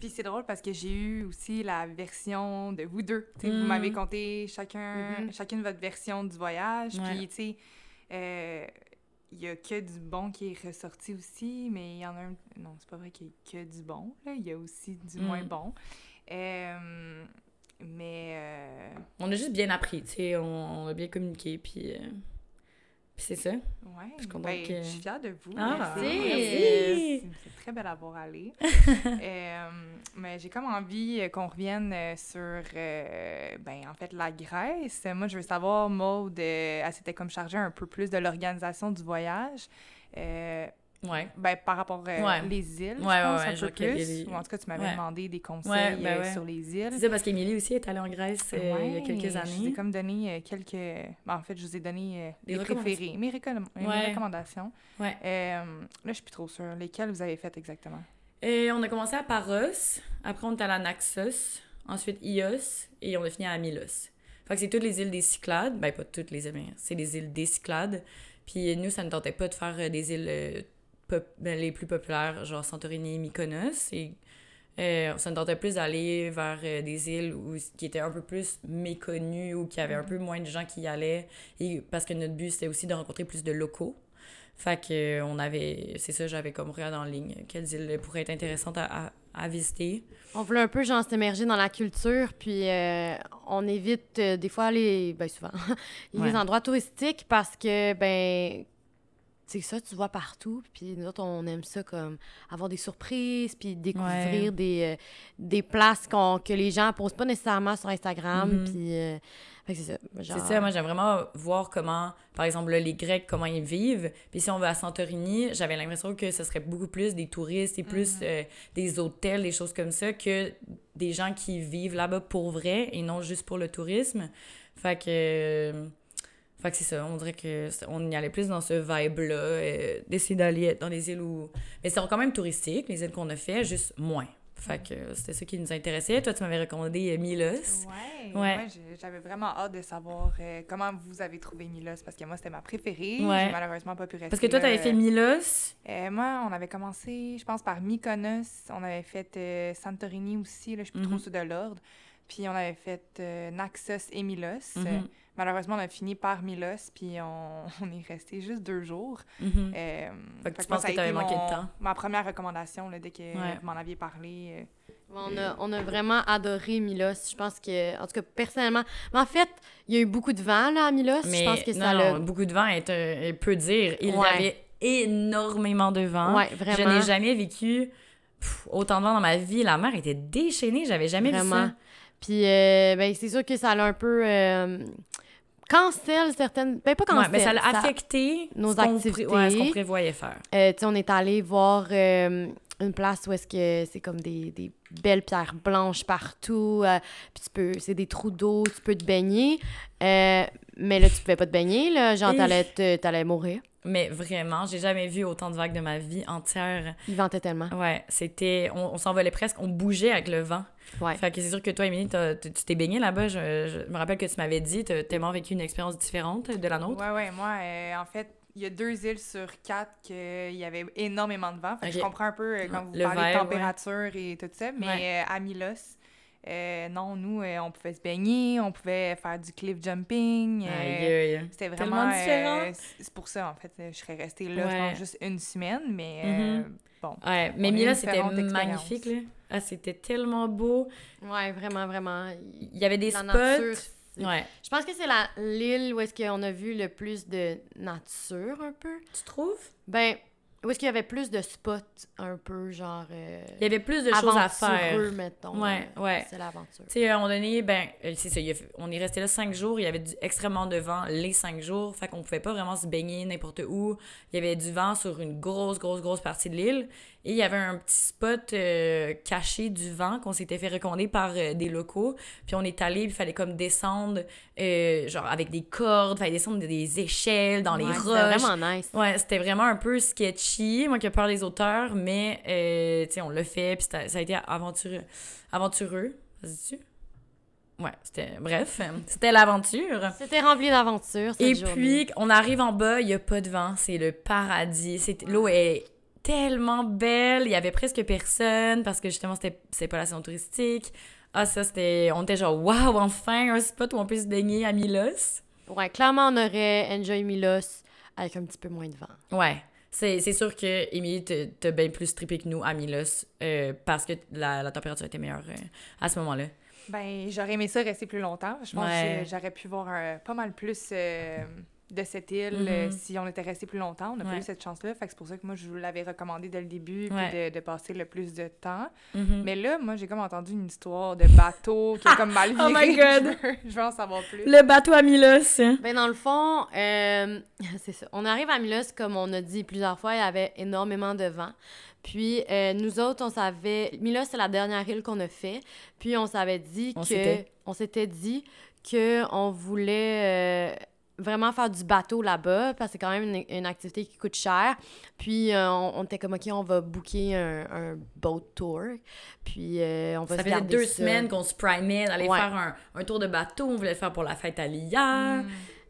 Puis c'est drôle parce que j'ai eu aussi la version de vous deux. Vous Mm. m'avez conté chacun, Mhm. chacune votre version du voyage. Ouais. Puis, tu sais, euh, il y a que du bon qui est ressorti aussi, mais il y en a un... Non, c'est pas vrai qu'il y a que du bon, là. Il y a aussi du Mm. moins bon. Euh, mais... euh, On a juste bien appris, tu sais. On, on a bien communiqué, puis. Euh, c'est ça. Ouais, Je suis contente ben, que- je suis fière de vous. Ah, merci. C'est c'est très belle à voir aller. Euh, mais j'ai comme envie euh, qu'on revienne euh, sur, euh, ben, en fait, la Grèce. Moi, je veux savoir, Maud, euh, elle s'était comme chargée un peu plus de l'organisation du voyage. Euh, Ouais. ben, par rapport euh, Ouais. les îles, je pense, un peu plus. Ou en tout cas, tu m'avais demandé des conseils ben euh, sur les îles. C'est ça, parce qu'Émilie aussi est allée en Grèce euh, il y a quelques Je vous ai années. comme donné euh, quelques. ben, en fait, je vous ai donné euh, Des les préférés, mes, mes recommandations. Euh, là, je suis plus trop sûre. Lesquelles vous avez faites exactement? Et on a commencé à Paros, après on est allé à Naxos, ensuite Ios, et on a fini à Milos. Fait que c'est toutes les îles des Cyclades. Ben, pas toutes les îles, mais c'est les îles des Cyclades. Puis nous, ça ne tentait pas de faire euh, des îles euh, pop- ben, les plus populaires, genre Santorini, Mykonos. Et euh, ça ne tentait plus d'aller vers euh, des îles où, qui étaient un peu plus méconnues ou qui avaient un peu moins de gens qui y allaient. Et, parce que notre but, c'était aussi de rencontrer plus de locaux. Fait que euh, on avait, c'est ça, j'avais comme regardé en ligne quelles îles pourraient être intéressantes à, à, à visiter. On voulait un peu, genre, s'immerger dans la culture, puis euh, on évite euh, des fois les... Ben, souvent, les Ouais. endroits touristiques parce que, ben... C'est ça, tu vois partout. Puis nous autres, on aime ça comme avoir des surprises, puis découvrir Ouais. des, euh, des places qu'on- que les gens posent pas nécessairement sur Instagram. Mhm. Puis, euh, c'est ça. genre- C'est ça, moi j'aime vraiment voir comment, par exemple, là, les Grecs, comment ils vivent. Puis si on va à Santorini, j'avais l'impression que ce serait beaucoup plus des touristes et plus euh, des hôtels, des choses comme ça, que des gens qui vivent là-bas pour vrai et non juste pour le tourisme. Fait que. Fait que c'est ça, on dirait que c'est- on y allait plus dans ce vibe-là, euh, d'essayer d'aller dans des îles où. Mais c'est quand même touristique, les îles qu'on a fait, juste moins. Fait que c'était ça qui nous intéressait. Toi, tu m'avais recommandé euh, Milos. Ouais, Ouais. j'ai- j'avais vraiment hâte de savoir euh, comment vous avez trouvé Milos parce que moi c'était ma préférée. Ouais. J'ai malheureusement pas pu rester. Parce que toi, là. t'avais fait Milos. Euh, moi, on avait commencé, je pense, par Mykonos. On avait fait Santorini aussi, là, je suis plus trop sûre de l'ordre. Puis on avait fait euh, Naxos et Milos. Mhm. Malheureusement, on a fini par Milos, puis on, on est resté juste deux jours. Mhm. Euh, Fait que tu penses ça a que t'avais été manqué de mon- temps? Ma première recommandation, là, dès que Ouais. vous m'en aviez parlé. euh, On a, on a vraiment adoré Milos. Je pense que, en tout cas, personnellement. Mais en fait, il y a eu beaucoup de vent là, à Milos. Mais je pense que non, ça l'a. non, beaucoup de vent est un- est peu dire. Il Ouais. y avait énormément de vent. Ouais, Je vraiment. n'ai jamais vécu pff, autant de vent dans ma vie. La mer était déchaînée. J'avais jamais vu ça. Puis, euh, ben, c'est sûr que ça l'a un peu. Euh, cancel certaines. Ben, pas Ouais, cancel. mais ça l'a affecté nos pré- activités. ouais, ce qu'on prévoyait faire. Euh, tu sais, on est allé voir euh, une place où est-ce que c'est comme des, des belles pierres blanches partout. euh, puis tu peux, c'est des trous d'eau, tu peux te baigner. Mais là, tu pouvais pas te baigner, là. Genre, t'allais, te- t'allais mourir. Mais vraiment, j'ai jamais vu autant de vagues de ma vie entière. Il ventait tellement. Ouais, c'était... On, on s'envolait presque. On bougeait avec le vent. Ouais. Fait que c'est sûr que toi, Émilie, t'as- tu tu t'es baignée là-bas. Je, je me rappelle que tu m'avais dit, t'as tellement vécu une expérience différente de la nôtre. Ouais, ouais, moi, euh, en fait, il y a deux îles sur quatre qu'il y avait énormément de vent. Fait que je comprends un peu euh, quand vous Le parlez de température et tout ça. Mais Ouais. euh, à Milos, Euh, non, nous, euh, on pouvait se baigner, on pouvait faire du cliff jumping. euh. C'était vraiment. différent. euh, c'est pour ça, en fait, je serais restée là, je Ouais. pense, juste une semaine, mais Mhm. euh, bon. Ouais, mais Mila, c'était magnifique, là. Ah, c'était tellement beau. Ouais, vraiment, vraiment. Il y avait des La spots. nature, Ouais. Je pense que c'est la l'île où est-ce qu'on a vu le plus de nature, un peu. Tu trouves? Ben, où est-ce qu'il y avait plus de spots, un peu, genre... euh, Il y avait plus de choses à faire. mettons. Ouais, Euh, ouais. C'est l'aventure. Tu sais, à un moment donné, ben, euh, c'est ça, il a on est resté là cinq jours, il y avait du, extrêmement de vent les cinq jours, fait qu'on pouvait pas vraiment se baigner n'importe où. Il y avait du vent sur une grosse, grosse, grosse partie de l'île. Et il y avait un petit spot euh, caché du vent qu'on s'était fait recommander par des locaux. Puis on est allé, puis il fallait comme descendre, genre avec des cordes, fallait descendre des échelles dans les Ouais, c'était roches. vraiment nice. Ouais, c'était vraiment un peu sketchy. Moi qui ai peur des auteurs, mais euh, tu sais, on l'a fait, puis ça a été aventureux. Aventureux, se dit-tu? Ouais, c'était. Bref, c'était l'aventure. C'était rempli d'aventures, Et journée. puis, on arrive en bas, il n'y a pas de vent, c'est le paradis. C'est- L'eau est tellement belle, il y avait presque personne parce que justement, c'était c'est pas la saison touristique. Ah, ça, c'était. On était genre, waouh, enfin, un spot où on peut se baigner à Milos. Ouais, clairement, on aurait enjoy Milos avec un petit peu moins de vent. Ouais. C'est c'est sûr que Émilie t'as bien plus trippé que nous à Milos euh, parce que la, la température était meilleure euh, à ce moment-là. Ben, j'aurais aimé ça rester plus longtemps. Je pense Ouais. que j'aurais pu voir euh, pas mal plus euh, de cette île euh, si on était resté plus longtemps. On n'a pas eu cette chance-là. Fait c'est pour ça que moi, je vous l'avais recommandé dès le début Ouais. de, de passer le plus de temps. Mhm. Mais là, moi, j'ai comme entendu une histoire de bateau qui est comme mal viré. Oh my God! je, veux, je veux en savoir plus. Le bateau à Milos. Ben, dans le fond, euh, c'est ça. On arrive à Milos, comme on a dit plusieurs fois, il y avait énormément de vent. Puis, euh, nous autres, on savait... Milos, c'est la dernière île qu'on a fait. Puis, on s'avait dit On que... s'était. On s'était dit que on voulait... vraiment faire du bateau là-bas, parce que c'est quand même une, une activité qui coûte cher. Puis, euh, on, on était comme, OK, on va booker un, un boat tour. Puis, euh, on va Ça se faisait deux ça. semaines qu'on se primait d'aller Ouais. faire un, un tour de bateau. On voulait le faire pour la fête à l'IA.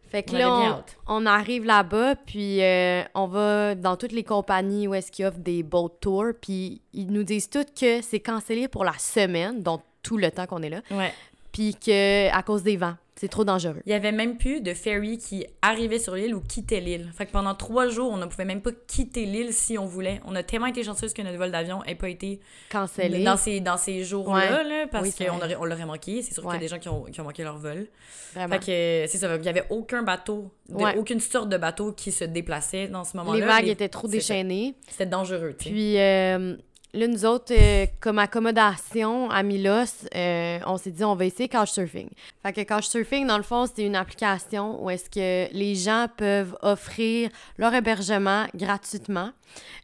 Fait que On là, on arrive là-bas, puis euh, on va dans toutes les compagnies où est-ce qu'ils offrent des boat tours, puis ils nous disent toutes que c'est cancellé pour la semaine, donc tout le temps qu'on est là, Ouais. puis que à cause des vents, c'est trop dangereux. Il y avait même plus de ferry qui arrivait sur l'île ou quittait l'île. Fait que pendant trois jours, on ne pouvait même pas quitter l'île si on voulait. On a tellement été chanceuse que notre vol d'avion n'ait pas été Cancellé. dans ces, dans ces jours-là, Ouais. là, parce Oui, qu'on on l'aurait manqué. C'est sûr qu'il y Ouais. a des gens qui ont, qui ont manqué leur vol. Vraiment. Fait que c'est ça. Il n'y avait aucun bateau, de- Ouais. aucune sorte de bateau qui se déplaçait dans ce moment-là. Les vagues Les- étaient trop déchaînées. C'était dangereux, tu sais. Puis euh, là, nous autres, euh, comme accommodation à Milos, euh, on s'est dit on va essayer Couchsurfing. Fait que Couchsurfing, dans le fond, c'est une application où est-ce que les gens peuvent offrir leur hébergement gratuitement.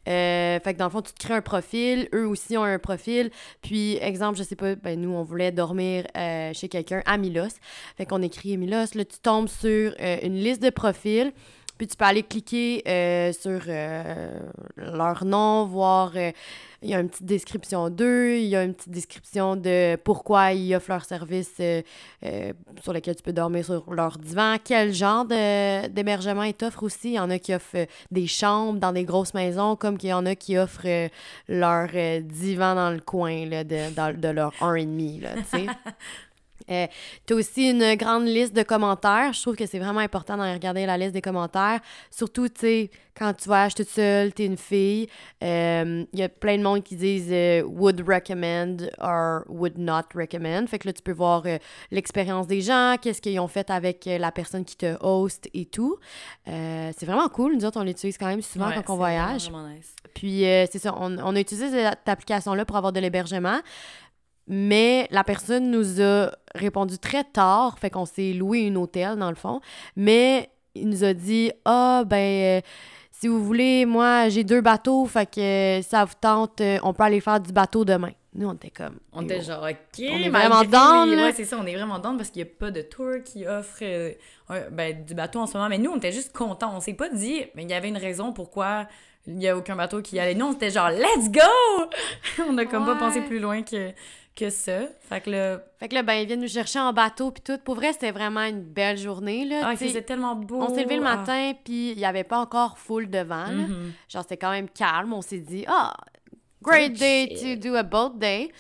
Euh, fait que dans le fond, tu te crées un profil, eux aussi ont un profil. Puis, exemple, je sais pas, ben nous, on voulait dormir chez quelqu'un à Milos. Fait qu'on écrit Milos, là, tu tombes sur une liste de profils. Puis tu peux aller cliquer euh, sur euh, leur nom, voir, euh, il y a une petite description d'eux, il y a une petite description de pourquoi ils offrent leur service sur lequel tu peux dormir sur leur divan, quel genre d'hébergement ils t'offrent aussi? Il y en a qui offrent des chambres dans des grosses maisons, comme qu'il y en a qui offrent leur divan dans le coin là, de, dans- de leur 1,5, là, tu sais. Euh, tu as aussi une grande liste de commentaires. Je trouve que c'est vraiment important d'aller regarder la liste des commentaires. Surtout, tu sais, quand tu voyages toute seule, tu es une fille. euh, Il y a plein de monde qui disent euh, would recommend or would not recommend. Fait que là, tu peux voir euh, l'expérience des gens, qu'est-ce qu'ils ont fait avec euh, la personne qui te host et tout. Euh, c'est vraiment cool. Nous autres, on l'utilise quand même souvent Ouais, quand on voyage. vraiment, vraiment nice. Puis, euh, c'est ça, on, on a utilisé cette application-là pour avoir de l'hébergement, mais la personne nous a répondu très tard, fait qu'on s'est loué une hôtel, dans le fond, mais il nous a dit « Ah, ben, euh, si vous voulez, moi, j'ai deux bateaux, fait que euh, ça vous tente, euh, on peut aller faire du bateau demain. » Nous, on était comme... On était genre, OK. est malgré vraiment les- down, là. Ouais, c'est ça, on est vraiment down parce qu'il n'y a pas de tour qui offre euh, un- ben, du bateau en ce moment. Mais nous, on était juste contents. On s'est pas dit, mais il y avait une raison pourquoi il n'y a aucun bateau qui y allait. Nous, on était genre, let's go! on a comme pas pensé plus loin que, que ça. Fait que là, Fait que là, ben, ils viennent nous chercher en bateau, puis tout. Pour vrai, c'était vraiment une belle journée, là. ah, faisait tellement beau. On s'est levé le Ah. matin, puis il n'y avait pas encore full de vent, là. Mhm. Genre, c'était quand même calme. On s'est dit, ah, great Ça va day to do a boat day.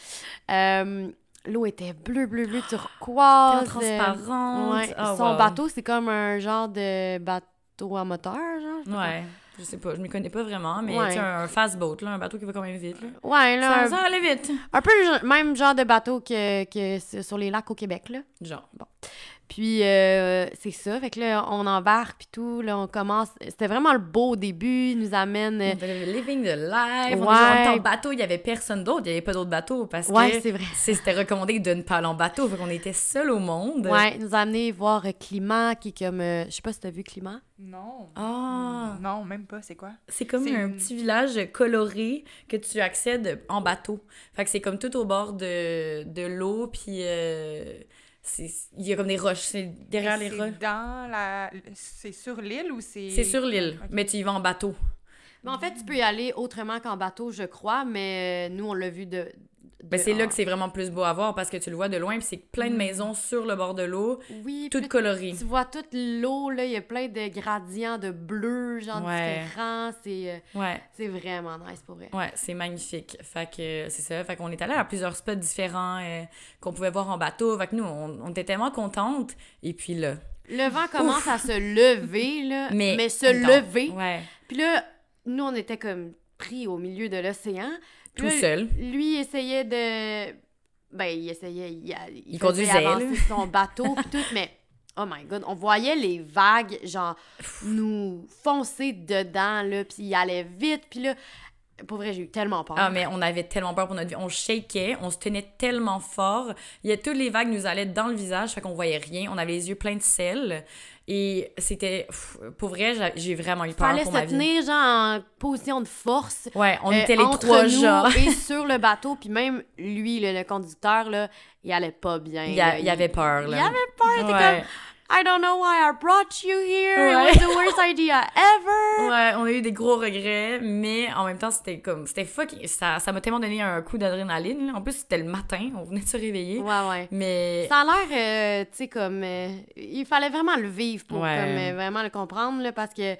Euh, l'eau était bleue, bleue, bleue, turquoise. Transparente. Ouais. Oh, Son wow. bateau, c'est comme un genre de bateau à moteur, genre. pas Ouais. Je sais pas, je m'y connais pas vraiment, mais Ouais. sais, un fast boat, là, un bateau qui va quand même vite. Là. Ouais, là, Ça, un, ça allait vite. un peu le même genre de bateau que, que sur les lacs au Québec, là. Genre. Puis euh, c'est ça, fait que là, on embarque, puis tout, là, on commence. C'était vraiment le beau début, il nous amène... euh, living the life. On Ouais. était en bateau, il y avait personne d'autre, il y avait pas d'autres bateaux parce Ouais, que c'est vrai. c'était recommandé de ne pas aller en bateau, fait qu'on était seuls au monde. Ouais, il nous a amené voir euh, Climat, qui est comme... euh, je sais pas si t'as vu Climat. Non. Ah, Non, même pas. C'est quoi? c'est comme un une- petit village coloré que tu accèdes en bateau. Fait que c'est comme tout au bord de, de l'eau, puis euh, il y a comme des roches, c'est derrière les roches. dans la... C'est sur l'île ou c'est... C'est sur l'île, mais tu y vas en bateau. Mais en fait, tu peux y aller autrement qu'en bateau, je crois, mais euh, nous, on l'a vu de... Ben, c'est là en- que c'est vraiment plus beau à voir parce que tu le vois de loin, puis c'est plein de Mm. maisons sur le bord de l'eau, Oui, toutes colorées. Tu vois toute l'eau, là, il y a plein de gradients de bleu, genre Ouais. différents. C'est euh, Ouais. c'est vraiment nice pour vrai. Ouais, c'est magnifique. Fait que c'est ça. Fait qu'on est allé à plusieurs spots différents euh, qu'on pouvait voir en bateau. Fait que nous, on, on était tellement contentes. Et puis là. Le vent commence à se lever, là, mais, Mais. se lever. Ouais. Puis là, nous, on était comme pris au milieu de l'océan. Tout là, seul. Lui, il essayait de... Ben, il essayait... Il, il, Il conduisait, avancer son bateau, puis tout, mais... Oh my God, on voyait les vagues, genre, nous foncer dedans, là, puis il allait vite, puis là... Pour vrai, j'ai eu tellement peur. Ah, mais on avait tellement peur pour notre vie. On shakeait, on se tenait tellement fort. Il y a toutes les vagues nous allaient dans le visage, fait qu'on voyait rien. On avait les yeux pleins de sel. Et c'était. Pour vrai, j'a- j'ai vraiment eu peur fallait pour se ma vie. tenir, genre, en position de force. Ouais, on euh, était les entre trois nous genre. et sur le bateau, puis même lui, le, le conducteur, là, il allait pas bien. Il, y a- là. il avait peur, Il là. avait peur, il était Ouais. comme I don't know why I brought you here. Ouais. It was the worst idea ever. Ouais, on a eu des gros regrets, mais en même temps, c'était comme. C'était fucking. Ça ça m'a tellement donné un coup d'adrénaline. En plus, c'était le matin, on venait de se réveiller. Ouais, ouais. Mais. Ça a l'air, euh, tu sais, comme. euh, il fallait vraiment le vivre pour Ouais. comme, euh, vraiment le comprendre, là, parce que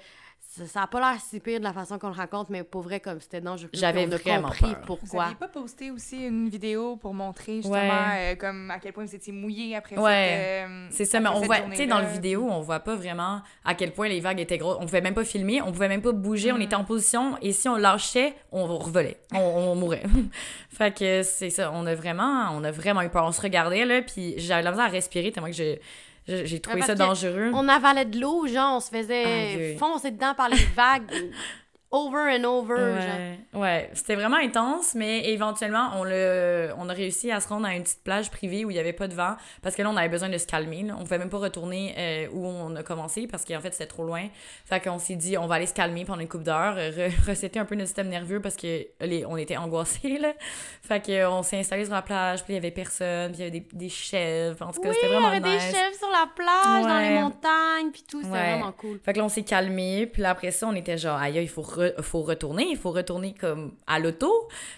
ça, ça a pas l'air si pire de la façon qu'on le raconte, mais pour vrai, comme c'était dangereux. J'avais vraiment compris peur. Vous pourquoi. aviez pas posté aussi une vidéo pour montrer justement Ouais. euh, comme à quel point vous étiez mouillé après Ouais. cette euh, C'est ça, mais on voit, tu sais, dans le journée-là? vidéo, on voit pas vraiment à quel point les vagues étaient grosses. On pouvait même pas filmer, on pouvait même pas bouger, on Mm. était en position et si on lâchait, on revolait, on, on mourait. fait que c'est ça, on a vraiment, on a vraiment eu peur. On se regardait là, puis j'avais la misère à respirer tellement que je- j'ai trouvé ça dangereux. On avalait de l'eau, genre, on se faisait foncer dedans par les vagues, over and over. Ouais, ouais. c'était vraiment intense, mais éventuellement, on, le, on a réussi à se rendre à une petite plage privée où il n'y avait pas de vent, parce que là, on avait besoin de se calmer. là. On ne pouvait même pas retourner euh, où on a commencé, parce qu'en fait, c'était trop loin. Fait qu'on s'est dit, on va aller se calmer pendant une couple d'heures, re- resetter un peu notre système nerveux, parce que les, on était angoissés, là. Fait qu'on s'est installé sur la plage, puis il y avait personne, puis il y avait des, des chèvres. En tout cas, Oui, c'était il y vraiment avait des nice. chefs sur la plage, dans les montagnes, puis tout, c'était Ouais. vraiment cool. Fait que là, on s'est calmé. Puis là, après ça, on était genre, aïe, il faut, re- faut retourner. Il faut retourner comme à l'auto.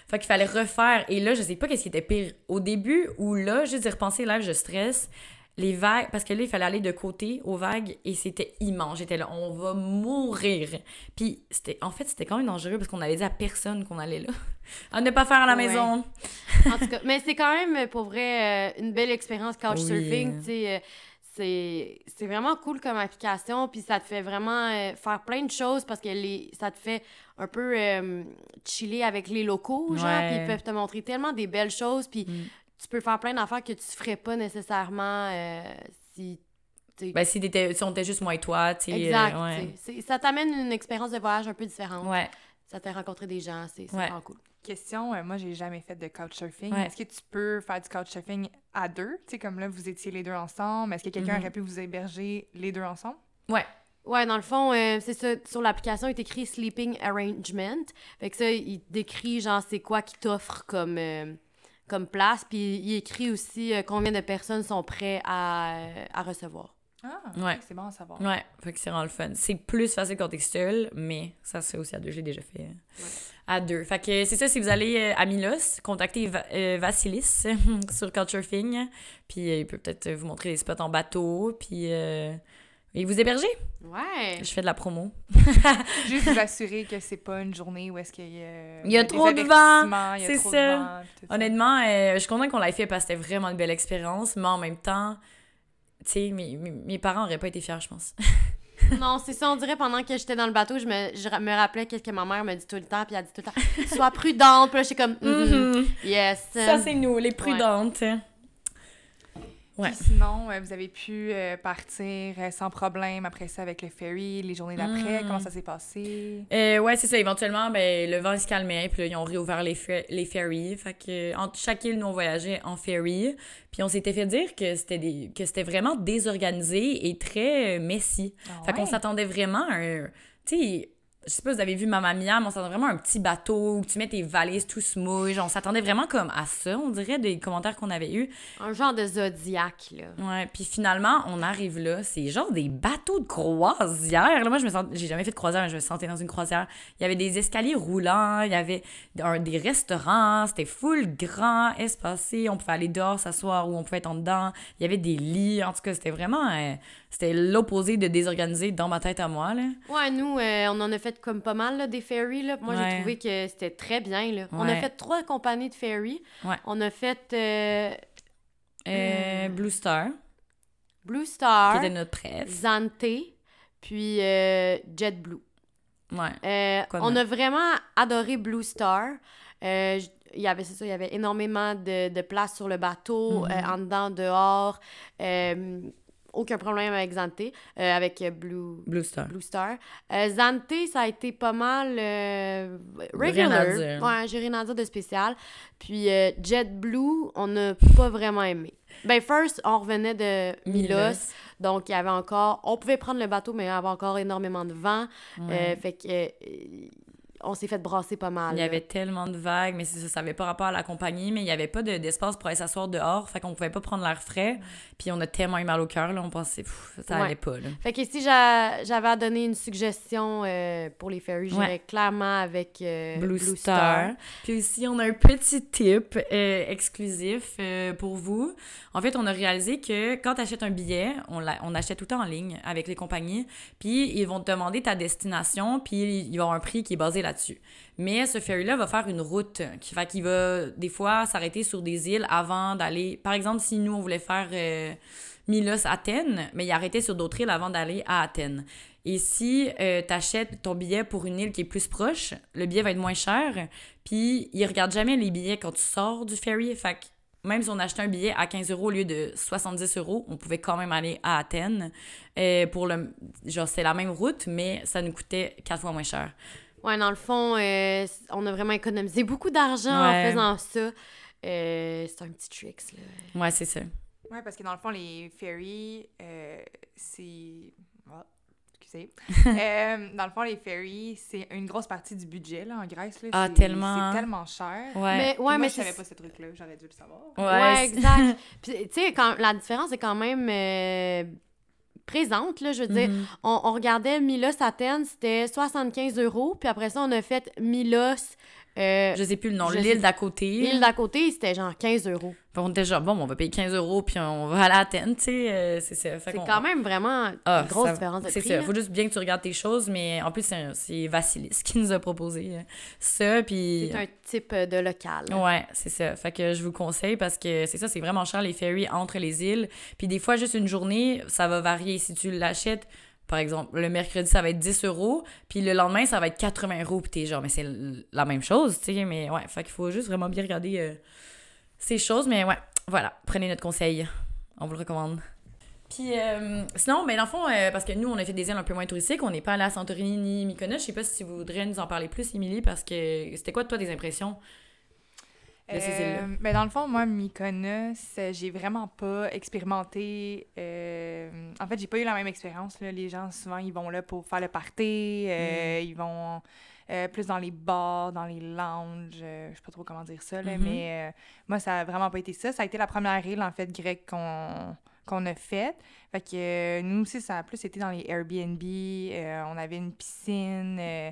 Fait qu'il fallait refaire. Et là, je sais pas qu'est-ce qui était pire. Au début ou là, juste d'y repenser, là, je stresse. Les vagues, parce que là, il fallait aller de côté aux vagues et c'était immense. J'étais là, on va mourir. Puis, c'était, en fait, c'était quand même dangereux parce qu'on avait dit à personne qu'on allait là. à ne pas faire à la Ouais. maison. En tout cas, mais c'est quand même, pour vrai, euh, une belle expérience couchsurfing, Oui. tu sais. C'est vraiment cool comme application, puis ça te fait vraiment euh, faire plein de choses parce que les, ça te fait un peu euh, chiller avec les locaux, genre, Ouais. puis ils peuvent te montrer tellement des belles choses, puis Mm. tu peux faire plein d'affaires que tu ferais pas nécessairement euh, si... Ben, si, on était juste moi et toi, tu sais. euh, exact, ouais. ça t'amène une expérience de voyage un peu différente. Ouais. Ça te fait rencontrer des gens, c'est Ouais. vraiment cool. Question, euh, moi j'ai jamais fait de couchsurfing. Ouais. Est-ce que tu peux faire du couchsurfing à deux? Tu sais, comme là, vous étiez les deux ensemble. Est-ce que quelqu'un Mhm. aurait pu vous héberger les deux ensemble? Ouais. Ouais, dans le fond, euh, c'est ça. Sur l'application, il est écrit Sleeping Arrangement. Fait que ça, il décrit, genre, c'est quoi qu'il t'offre comme, euh, comme place. Puis il écrit aussi euh, combien de personnes sont prêts à, à recevoir. Ah, Ouais. c'est bon à savoir. Ouais, fait que c'est vraiment le fun. C'est plus facile quand t'es seul, mais ça fait aussi à deux. J'ai déjà fait euh, à deux. Fait que c'est ça, si vous allez euh, à Milos, contactez Va- euh, Vassilis sur Couchsurfing, puis euh, il peut peut-être vous montrer des spots en bateau, puis euh, Et vous héberger? Ouais. Je fais de la promo. Juste vous assurer que c'est pas une journée où est-ce qu'il y a... Il y a trop de vent, c'est ça. de vent, tout ça. Honnêtement, euh, je suis contente qu'on l'ait fait parce que c'était vraiment une belle expérience, mais en même temps, tu sais, mes, mes, mes parents auraient pas été fiers, je pense. Non, c'est ça, on dirait pendant que j'étais dans le bateau, je me, je me rappelais qu'est-ce que ma mère me dit tout le temps, puis elle dit tout le temps Sois prudente. Puis là, j'étais comme Mhm. Yes. Ça, c'est nous, les prudentes. Ouais. Puis sinon, euh, vous avez pu euh, partir euh, sans problème après ça avec le ferry, les journées d'après. Mm. Comment ça s'est passé? Euh, ouais, c'est ça. Éventuellement, ben, le vent se calmait, puis là, ils ont réouvert les, fer- les ferries. Fait que, entre chaque île, nous, on voyageait en ferry. Puis on s'était fait dire que c'était des... que c'était vraiment désorganisé et très messy. Ah Fait qu'on ouais? s'attendait vraiment à un. Tu sais, je sais pas si vous avez vu Mamma Mia, mais on s'attendait vraiment à un petit bateau où tu mets tes valises tout se mouille. On s'attendait vraiment comme à ça, on dirait, des commentaires qu'on avait eus. Un genre de zodiaque, là. Ouais, puis finalement, on arrive là, c'est genre des bateaux de croisière. Là, moi, je me sens, j'ai jamais fait de croisière, mais je me sentais dans une croisière. Il y avait des escaliers roulants, il y avait un- des restaurants, c'était full grand, espacé. On pouvait aller dehors s'asseoir ou on pouvait être en dedans. Il y avait des lits. En tout cas, c'était vraiment, euh, c'était l'opposé de désorganisé dans ma tête à moi là. Ouais, nous, euh, on en a fait comme pas mal, là, des ferries, là. Moi, Ouais. j'ai trouvé que c'était très bien, là. On a fait trois compagnies de ferries. Ouais. On a fait euh, Euh, Blue Star, Blue qui Star, était notre préf. Zante, puis euh, JetBlue. Ouais. On a vraiment adoré Blue Star. Euh, il y avait c'est ça, il y avait énormément de, de place sur le bateau, Mhm. euh, en dedans, dehors. Euh, aucun problème avec Zante, euh, avec euh, Blue, Blue Star. Blue Star. Euh, Zante, ça a été pas mal euh, Rien à regular. dire. Ouais, j'ai rien à dire de spécial. Puis JetBlue, on n'a pas vraiment aimé. Ben, first, on revenait de Milos. Milos. Donc, il y avait encore... On pouvait prendre le bateau, mais il y avait encore énormément de vent. Ouais. Fait que... on s'est fait brasser pas mal. Il y là. avait tellement de vagues, mais ça, ça avait pas rapport à la compagnie, mais il y avait pas de- d'espace pour aller s'asseoir dehors, fait qu'on pouvait pas prendre l'air frais. Puis on a tellement eu mal au cœur, là, on pensait, pff, ça Ouais. allait pas, là. Fait que si j'a- j'avais à donner une suggestion euh, pour les ferries, j'irais Ouais. clairement avec euh, Blue, Star. Puis aussi, on a un petit tip euh, exclusif pour vous. En fait, on a réalisé que quand tu achètes un billet, on, achète tout le temps en ligne avec les compagnies, puis ils vont te demander ta destination, puis il y avoir un prix qui est basé là-dessus. Mais ce ferry-là va faire une route qui fait qu'il va des fois s'arrêter sur des îles avant d'aller. Par exemple, si nous on voulait faire euh, Milos Athènes, mais il arrêtait sur d'autres îles avant d'aller à Athènes. Et si tu achètes ton billet pour une île qui est plus proche, le billet va être moins cher. Puis ils regardent jamais les billets quand tu sors du ferry. Fait même si on achetait un billet à 15 euros au lieu de 70 euros, on pouvait quand même aller à Athènes. Euh, pour le, genre, c'est la même route, mais ça nous coûtait quatre fois moins cher. Ouais, dans le fond, euh, on a vraiment économisé beaucoup d'argent Ouais. en faisant ça. Euh, c'est un petit tricks, là. Ouais, c'est ça. Ouais, parce que dans le fond, les ferries, euh, c'est. Ah, excusez. Euh, dans le fond, les ferries, c'est une grosse partie du budget là, en Grèce. Là. Ah, C'est- tellement. C'est tellement cher. Ouais. Mais, ouais, Moi, mais je savais pas ce truc-là, j'aurais dû le savoir. Ouais, exact. Puis, tu sais, quand la différence est quand même euh, présente, là. Je veux dire, Mhm. on, on regardait Milos Athènes, c'était 75 euros. Puis après ça, on a fait Milos, euh, Je sais plus le nom. L'île d'à côté. l'île d'à côté, c'était genre 15 euros. Fait qu'on était genre, bon, on va payer 15 euros, puis on va aller à Athènes, tu sais. euh, c'est ça. Fait C'est qu'on- quand même vraiment Ah, une grosse ça- différence de C'est prix. ça. là. Faut juste bien que tu regardes tes choses, mais en plus, c'est c'est Vassilis qui nous a proposé euh, ça. Puis. C'est un type euh, de local. Ouais, c'est ça. Fait que je vous conseille parce que c'est ça, c'est vraiment cher les ferries entre les îles. Puis des fois, juste une journée, ça va varier. Si tu l'achètes, par exemple, le mercredi, ça va être 10 euros, puis le lendemain, ça va être 80 euros, puis t'es genre, mais c'est la même chose, tu sais. Mais ouais, fait qu'il faut juste vraiment bien regarder euh, ces choses. Mais ouais, voilà, prenez notre conseil. On vous le recommande. Puis euh, sinon, ben dans le fond, euh, parce que nous, on a fait des îles un peu moins touristiques, on n'est pas allé à Santorini ni Mykonos. Je sais pas si vous voudriez nous en parler plus, Émilie, parce que c'était quoi, toi, des impressions? De ces îles-là. Euh, ben dans le fond, moi, Mykonos, j'ai vraiment pas expérimenté. euh, En fait, j'ai pas eu la même expérience. là. Les gens, souvent, ils vont là pour faire le party. euh, Ils vont plus dans les bars, dans les lounges. je sais pas trop comment dire ça, là, Mhm. mais moi, ça a vraiment pas été ça. Ça a été la première île, en fait, grecque qu'on qu'on a faite. Fait que nous aussi, ça a plus été dans les Airbnb. on avait une piscine. euh,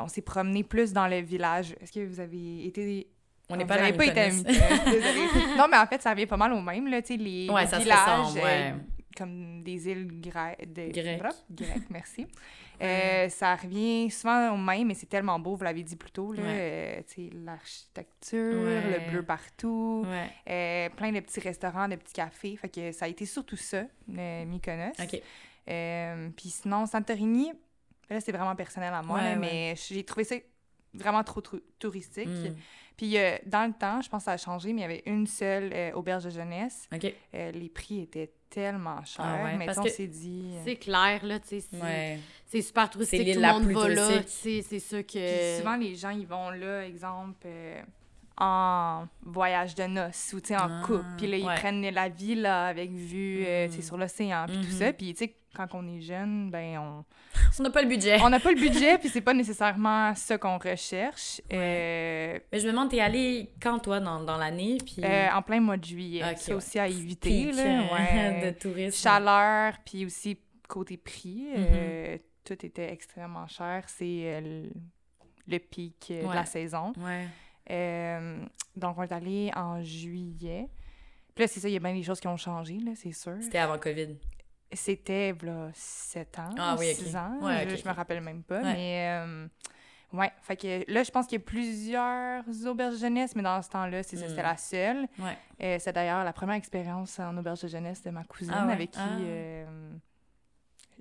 on s'est promené plus dans le village. Est-ce que vous avez été On n'est pas avez pas été. Mykonos, désolée. Non, mais en fait, ça vient pas mal au même, là, tu sais, les, Ouais, les ça se ressemble, ouais. euh, comme des îles grecques. De... Grecques. Grecques, merci. Euh, ça revient souvent au même, mais c'est tellement beau, vous l'avez dit plus tôt, là. Ouais. euh, l'architecture, Ouais. le bleu partout, Ouais. euh, plein de petits restaurants, de petits cafés. Fait que ça a été surtout ça, Mykonos. OK. Euh, Puis sinon, Santorini, là, c'est vraiment personnel à moi, là, mais j'ai trouvé ça vraiment trop, trop touristique. Mm. Puis euh, dans le temps, je pense que ça a changé, mais il y avait une seule euh, auberge de jeunesse. OK. Euh, les prix étaient tellement chers. Ah ouais, mais parce on s'est dit... euh, C'est clair, là, tu sais. c'est- Ouais. C'est super touristique, tout le monde va là, touristique. c'est sûr Puis que... souvent, les gens, ils vont là, exemple, euh, en voyage de noces ou, en Ah, couple. Puis là, ils ouais. prennent la villa avec vue, euh, tu sais, Mm. sur l'océan, puis tout Mhm. ça. Puis, tu sais, quand on est jeune, ben, on... On n'a pas le budget. On n'a pas le budget, puis c'est pas nécessairement ça qu'on recherche. Euh, Mais je me demande, t'es allé quand, toi, dans, dans l'année? Puis... euh, en plein mois de juillet. Ok, c'est ouais. aussi à éviter, pic, là. ouais. de tourisme. Chaleur, puis aussi côté prix. Mhm. tout était extrêmement cher. C'est le, le pic de la saison. Ouais. Euh, donc, on est allé en juillet. Puis là, c'est ça, il y a bien des choses qui ont changé, là, c'est sûr. C'était avant COVID. C'était, là, 7 ans, Ah oui, ok. 6 ans. Ouais, je, ok, je me rappelle même pas. Ouais. Mais, euh, ouais, fait que là, je pense qu'il y a plusieurs auberges de jeunesse, mais dans ce temps-là, c'est Mm. c'était la seule. Ouais. Euh, c'est d'ailleurs la première expérience en auberge de jeunesse de ma cousine Ah avec qui Ah. euh,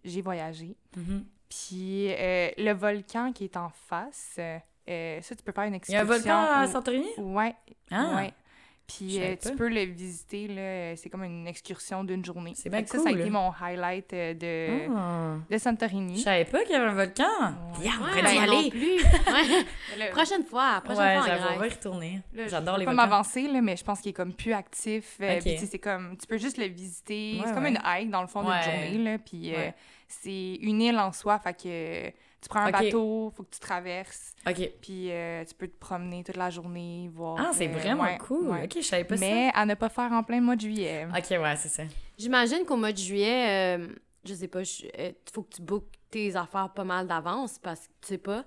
j'ai voyagé. Mhm. Puis le volcan qui est en face, euh, ça, tu peux faire une Il y a excursion. un volcan à où- Santorini? Ouais, Ah! ouais. Puis Je euh, tu peux le visiter, là, c'est comme une excursion d'une journée. C'est bien que Ça, ça a cool. été mon highlight euh, de, Ah. de Je Santorini. savais pas qu'il y avait un volcan. Ouais. Yeah, on Ouais, pourrait y aller. plus. Ouais. Prochaine fois, prochaine Ouais, fois on va y retourner. J'adore je les volcans. m'avancer, là, mais je pense qu'il est comme plus actif. euh, Ok. puis tu sais, c'est comme, tu peux juste le visiter. Ouais, c'est comme ouais. une hike, dans le fond, Ouais. d'une journée. Là, puis euh, c'est une île en soi, fait que tu prends un Ok. bateau, faut que tu traverses. OK. Puis euh, tu peux te promener toute la journée, voir. Ah, c'est euh, vraiment ouais, cool. ouais. OK, je savais pas Mais à ne pas faire en plein mois de juillet. OK, ouais, c'est ça. J'imagine qu'au mois de juillet, euh, je sais pas, il faut que tu bookes tes affaires pas mal d'avance parce que tu sais pas.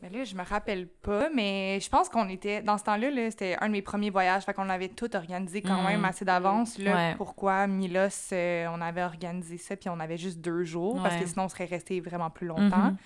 Mais là, je me rappelle pas, mais je pense qu'on était. Dans ce temps-là, là, c'était un de mes premiers voyages, fait qu'on avait tout organisé quand même assez d'avance. Là, Ouais. pourquoi Milos, euh, on avait organisé ça, puis on avait juste deux jours, parce que sinon, on serait resté vraiment plus longtemps. Mhm.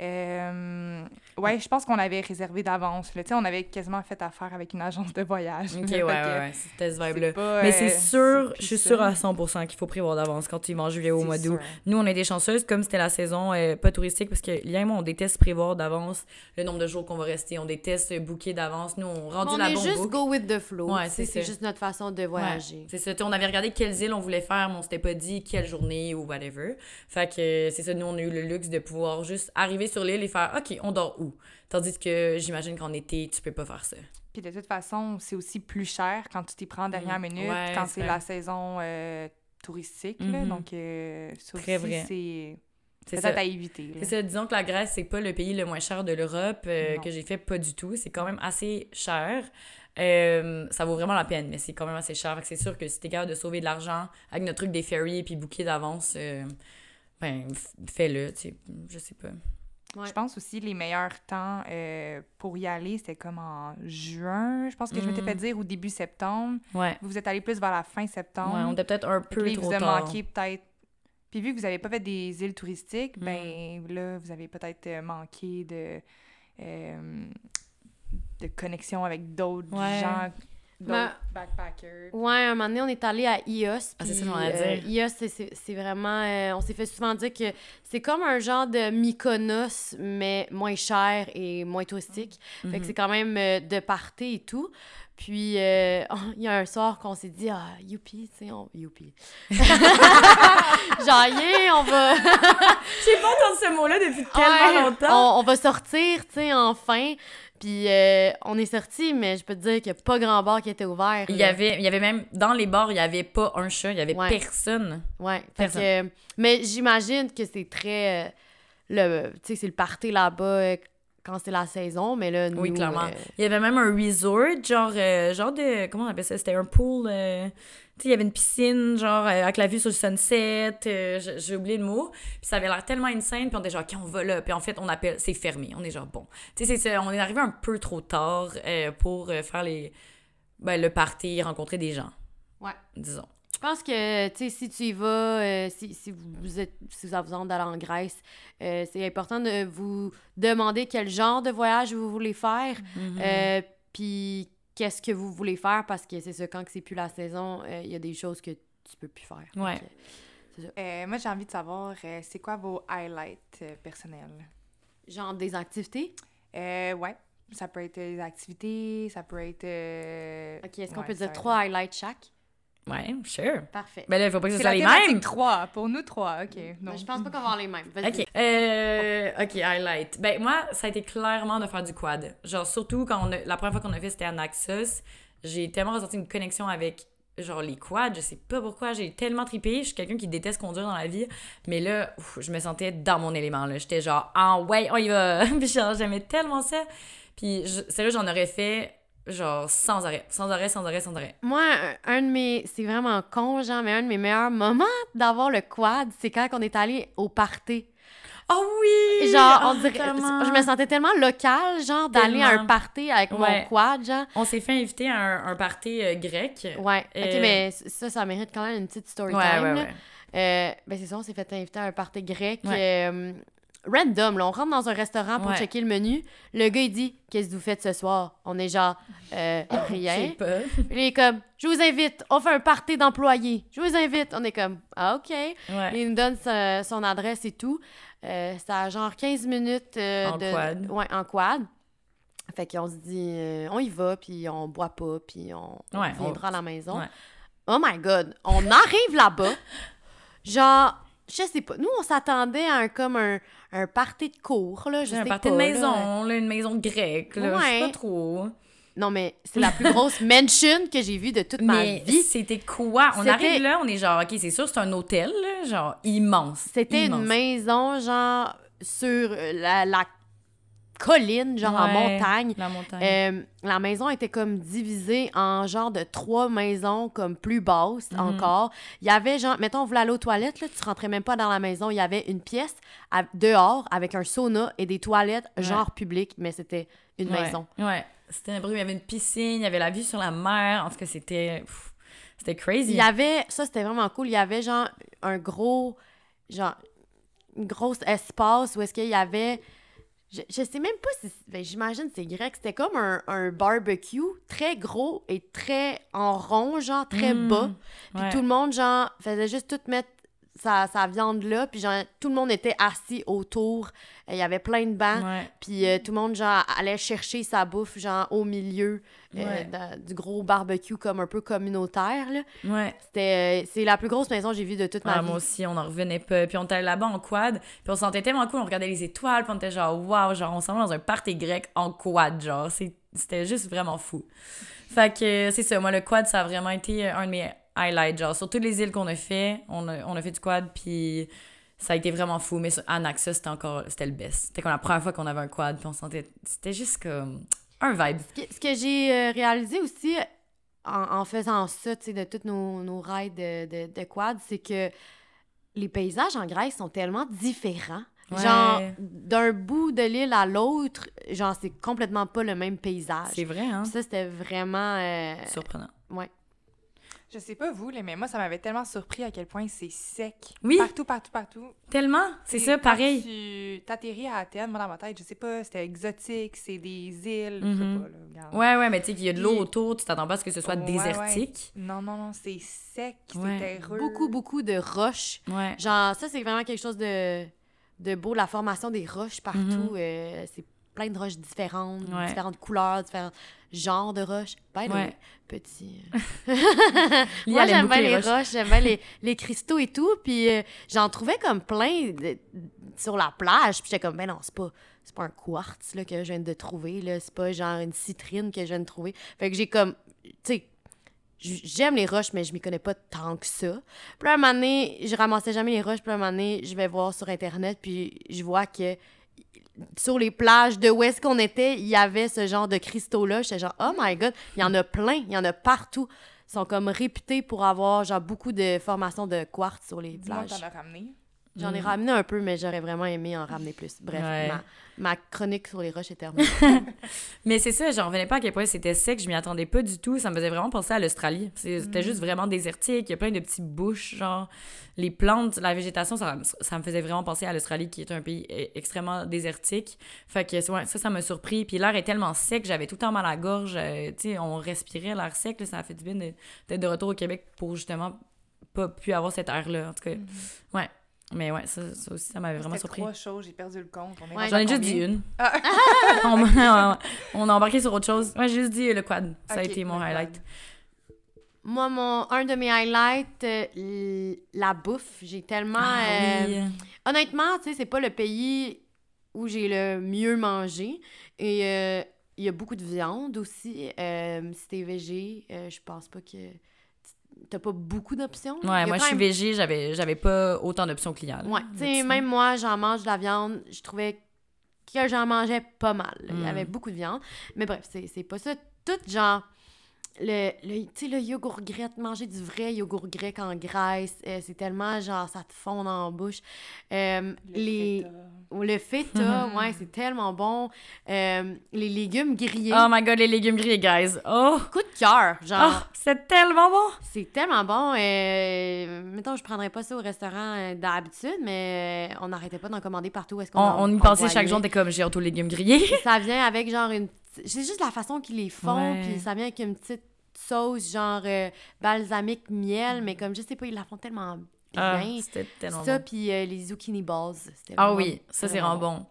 Euh, ouais, je pense qu'on avait réservé d'avance. là. Tu sais, on avait quasiment fait affaire avec une agence de voyage. OK, ouais, ouais, ouais, c'était ce c'est vibe-là. Mais euh, c'est sûr, je suis sûre à 100% qu'il faut prévoir d'avance quand tu vas en juillet ou au mois d'août. Nous, on était chanceuses, comme c'était la saison euh, pas touristique, parce que Lien et moi, on déteste prévoir d'avance le nombre de jours qu'on va rester. On déteste booker d'avance. Nous, on rendu on la est bombe juste book. go with the flow. Ouais, c'est juste notre façon de Ouais, voyager. c'est ça. On avait regardé quelles îles on voulait faire, mais on s'était pas dit quelle journée ou whatever. Fait que euh, c'est ça, nous, on a eu le luxe de pouvoir juste arriver sur l'île et faire OK, on dort où? Tandis que j'imagine qu'en été, tu peux pas faire ça. Puis de toute façon, c'est aussi plus cher quand tu t'y prends dernière Mhm. minute, Ouais, quand c'est la saison euh, touristique. là. Mhm. donc, euh, c'est C'est ça. à éviter. C'est ça, disons que la Grèce, c'est pas le pays le moins cher de l'Europe euh, que j'ai fait, pas du tout. C'est quand même assez cher. Euh, ça vaut vraiment la peine, mais c'est quand même assez cher. C'est sûr que si t'es capable de sauver de l'argent avec notre truc des ferries et puis booker d'avance, euh, ben, fais-le, je sais pas. Ouais. Je pense aussi les meilleurs temps euh, pour y aller, c'était comme en juin. Je pense que je m'étais fait dire au début septembre. Ouais. Vous êtes allé plus vers la fin septembre. Ouais, on était peut-être un peu trop vous tard. manqué peut-être. Puis vu que vous n'avez pas fait des îles touristiques, Mm. ben là, vous avez peut-être euh, manqué de, euh, de connexion avec d'autres Ouais. gens, Ma- backpackers. Ouais, un moment donné, on est allé à IOS. Ah, c'est puis, ça j'en ai à euh. IOS, c'est- vraiment. euh, on s'est fait souvent dire que c'est comme un genre de Mykonos, mais moins cher et moins touristique. Fait que Mhm. c'est quand même euh, de party et tout. Puis, euh, il y a un soir qu'on s'est dit, ah, youpi, tu sais, on... youpi. Genre, yeah, on va... J'ai pas entendu ce mot-là depuis tellement Ouais, longtemps. On, on va sortir, tu sais, enfin. Puis, euh, on est sorti, mais je peux te dire qu'il n'y a pas grand bar qui était ouvert. Il y, là. avait, il y avait même, dans les bars, il y avait pas un chat, il y avait Ouais. personne. Ouais. Personne. que, mais j'imagine que c'est très. euh, le, tu sais, c'est le party là-bas quand c'est la saison, mais là, nous. Oui, clairement. euh, Il y avait même un resort, genre, euh, genre de. Comment on appelle ça? C'était un pool. euh, tu sais, il y avait une piscine, genre, avec la vue sur le sunset. J'ai oublié le mot. Puis ça avait l'air tellement insane. Puis on était genre, OK, on va là. Puis en fait, on appelle. C'est fermé. On est genre, bon. Tu sais, on est arrivé un peu trop tard pour faire les. Ben, le party, rencontrer des gens. Ouais. Disons. Pense que, tu sais, si tu y vas, euh, si, si vous êtes, si vous avez besoin d'aller en Grèce, euh, c'est important de vous demander quel genre de voyage vous voulez faire, Mhm. euh, puis qu'est-ce que vous voulez faire, parce que c'est ça, quand que c'est plus la saison, euh, il y a des choses que tu peux plus faire. Ouais. Euh, moi, j'ai envie de savoir, euh, c'est quoi vos highlights euh, personnels? genre des activités? Euh, ouais. Ça peut être des activités, ça peut être... euh, Ok, est-ce qu'on ouais, peut dire trois highlights chaque? Ouais, sure. Parfait. Mais là, il faut pas que ce soit les mêmes. 3. Pour nous, 3. OK. Ben, Non. je pense pas qu'on va avoir les mêmes. Vas-y. OK. Euh, OK, highlight. Ben, moi, ça a été clairement de faire du quad. Genre, surtout quand on a, la première fois qu'on a fait, c'était à Naxos. J'ai tellement ressenti une connexion avec, genre, les quads. Je sais pas pourquoi. J'ai tellement tripé. Je suis quelqu'un qui déteste conduire dans la vie. Mais là, ouf, je me sentais dans mon élément, là. J'étais genre, ah ouais, on y va. Puis genre, j'aimais tellement ça. Puis, je, sérieux, j'en aurais fait, genre, sans arrêt. Sans arrêt, sans arrêt, sans arrêt. Moi, un, un de mes. C'est vraiment con, genre, mais un de mes meilleurs moments d'avoir le quad, c'est quand on est allé au party. Oh oui! Genre, Ah, on dirait. tellement. Je me sentais tellement locale, genre, d'aller à un party avec Ouais. mon quad, genre. On s'est fait inviter à un, un party euh, grec. Ouais. Ok, Euh, mais ça, ça mérite quand même une petite story Ouais, time. ouais. Euh, ben, c'est ça, on s'est fait inviter à un party grec. Ouais. Euh, random, là. On rentre dans un restaurant pour Ouais. checker le menu. Le gars, il dit Qu'est-ce que vous faites ce soir? On est genre euh, Je Rien. sais pas. Il est comme Je vous invite, on fait un party d'employés. Je vous invite. On est comme Ah, OK. Ouais. Il nous donne son adresse et tout. Euh, C'était à genre 15 minutes euh, En de. quad. Ouais, en quad. Fait qu'on se dit, euh, on y va, puis on boit pas, puis on, on Ouais, reviendra à la maison. Oh my God! On arrive là-bas. Genre, je sais pas. Nous, on s'attendait à un, comme un, un party de cours, là. Je J'ai sais un party pas, de maison, là, une maison grecque, là, je sais Ouais. pas trop. Non, mais c'est la plus grosse mansion que j'ai vue de toute ma Mais vie. c'était quoi? On arrive là, on est genre, OK, c'est sûr, c'est un hôtel, là, genre immense. C'était une maison, genre, sur la, la colline, genre en montagne. La montagne. Euh, la maison était comme divisée en genre de trois maisons comme plus basses Mhm. encore. Il y avait genre, mettons, on voulait aller aux toilettes, là, tu rentrais même pas dans la maison. Il y avait une pièce à- dehors avec un sauna et des toilettes genre publiques, mais c'était une Ouais, maison. Ouais. C'était un bruit, il y avait une piscine, il y avait la vue sur la mer. En tout cas, c'était. C'était crazy. Il y avait, ça c'était vraiment cool, il y avait genre un gros, genre, une grosse espace où est-ce qu'il y avait, je, je sais même pas si, ben, j'imagine c'est grec, c'était comme un, un barbecue très gros et très en rond, genre très Mm. bas. Puis Ouais. tout le monde, genre, faisait juste tout mettre sa, sa viande là, puis genre, tout le monde était assis autour. Il y avait plein de bancs. Ouais. Puis euh, tout le monde, genre, allait chercher sa bouffe, genre, au milieu euh, Ouais. dans- du gros barbecue, comme un peu communautaire, là. Ouais. C'était... euh, c'est la plus grosse maison que j'ai vue de toute ma Ah, vie. moi aussi, on en revenait pas. Puis on était là-bas en quad, puis on se sentait tellement cool, on regardait les étoiles, puis on était genre, waouh, genre, on s'en va dans un party grec en quad, genre, c'était juste vraiment fou. Fait que c'est ça, moi, le quad, ça a vraiment été un de mes highlights, genre, sur toutes les îles qu'on a fait, on a, on a fait du quad, puis ça a été vraiment fou. Mais sur- à Naxos, c'était encore, c'était le best. C'était comme la première fois qu'on avait un quad, puis on sentait, c'était juste comme un vibe. Ce que, j'ai euh, réalisé aussi en, en faisant ça, tu sais, de tous nos, nos rides de, de, de quad, c'est que les paysages en Grèce sont tellement différents. Ouais. Genre, d'un bout de l'île à l'autre, genre, c'est complètement pas le même paysage. C'est vrai, hein? Puis Ça, c'était vraiment... euh, Surprenant. ouais. Je sais pas vous, mais moi, ça m'avait tellement surpris à quel point c'est sec. Oui. Partout, partout, partout. Tellement, c'est ça, pareil. Tu t'atterris à Athènes, moi, dans ma tête, je sais pas, c'était exotique, c'est des îles, je Mhm. sais pas, là, regarde. Ouais, ouais, mais tu sais qu'il y a de l'eau autour, tu t'attends pas à ce que ce soit Ouais, désertique. Non, non, non, c'est sec, c'est Ouais. terreux. Beaucoup, beaucoup de roches. Ouais. Genre, ça, c'est vraiment quelque chose de, de beau. La formation des roches partout, Mhm. euh, c'est plein de roches différentes, Ouais. différentes couleurs, différents genres de roches. Ben, Ouais. petit. Lia, Moi, j'aime bien les roches. roches, j'aime bien les, les cristaux et tout. Puis euh, j'en trouvais comme plein de- sur la plage. Puis j'étais comme, ben non, c'est pas, c'est pas un quartz là, que je viens de trouver. là. C'est pas genre une citrine que je viens de trouver. Fait que j'ai comme, tu sais, j'aime les roches, mais je m'y connais pas tant que ça. Puis là, un moment donné, je ramassais jamais les roches. Puis là, un moment donné, je vais voir sur Internet, puis je vois que sur les plages de où est-ce qu'on était, il y avait ce genre de cristaux-là. J'étais genre, oh my god, il y en a plein, il y en a partout. Ils sont comme réputés pour avoir genre beaucoup de formations de quartz sur les plages. t'en as ramené. J'en ai Mm. ramené un peu, mais j'aurais vraiment aimé en ramener plus. Bref, Ouais. ma, ma chronique sur les roches est terminée. Mais c'est ça, j'en revenais pas à quel point c'était sec, je m'y attendais pas du tout. Ça me faisait vraiment penser à l'Australie. C'était Mm. juste vraiment désertique, il y a plein de petites bouches, genre les plantes, la végétation, ça, ça me faisait vraiment penser à l'Australie qui est un pays e- extrêmement désertique. Fait que ouais, ça, ça m'a surpris. Puis l'air est tellement sec, j'avais tout le temps mal à la gorge. euh, tu sais, on respirait l'air sec, là, ça a fait du bien de- d'être de retour au Québec pour justement pas pu avoir cet air-là. En tout cas, ouais. Mais ouais, ça, ça aussi, ça m'avait vraiment surpris. trois choses, j'ai perdu le compte. Ouais. J'en ai juste dit une. Ah. on, ouais. on a embarqué sur autre chose. Ouais, j'ai juste dit le quad. Ça a été mon highlight. Moi, mon, un de mes highlights, euh, la bouffe. J'ai tellement. Ah, euh, oui. Honnêtement, tu sais, c'est pas le pays où j'ai le mieux mangé. Et euh, il y a beaucoup de viande aussi. Euh, si t'es végé, euh, je pense pas que. T'as pas beaucoup d'options. Ouais, moi, je suis même- végé, j'avais, j'avais pas autant d'options Liane. Ouais, tu sais, même moi, j'en mange de la viande. Je trouvais que j'en mangeais pas mal. Il y Mm. avait beaucoup de viande. Mais bref, c'est c'est pas ça. Tout genre. Le, le, tu sais, le yogourt grec, manger du vrai yogourt grec en Grèce, euh, c'est tellement genre, ça te fond en bouche. Euh, Le les, feta. ou le feta, ouais, c'est tellement bon. Euh, les légumes grillés. Oh my god, les légumes grillés, guys. Oh! Coup de cœur, Oh, genre. c'est tellement bon! C'est tellement bon. Euh, mettons, je prendrais pas ça au restaurant euh, d'habitude, mais euh, on n'arrêtait pas d'en commander partout. Est-ce qu'on On, en- on y pensait chaque jour, t'es comme, j'ai aux légumes grillés. Ça vient avec genre une. C'est juste la façon qu'ils les font, puis ça vient avec une petite sauce genre euh, balsamique miel, mais comme je sais pas, ils la font tellement Ah, bien. c'était tellement ça, bon. puis euh, les zucchini balls. c'était Ah vraiment- oui, ça, c'est vraiment bon.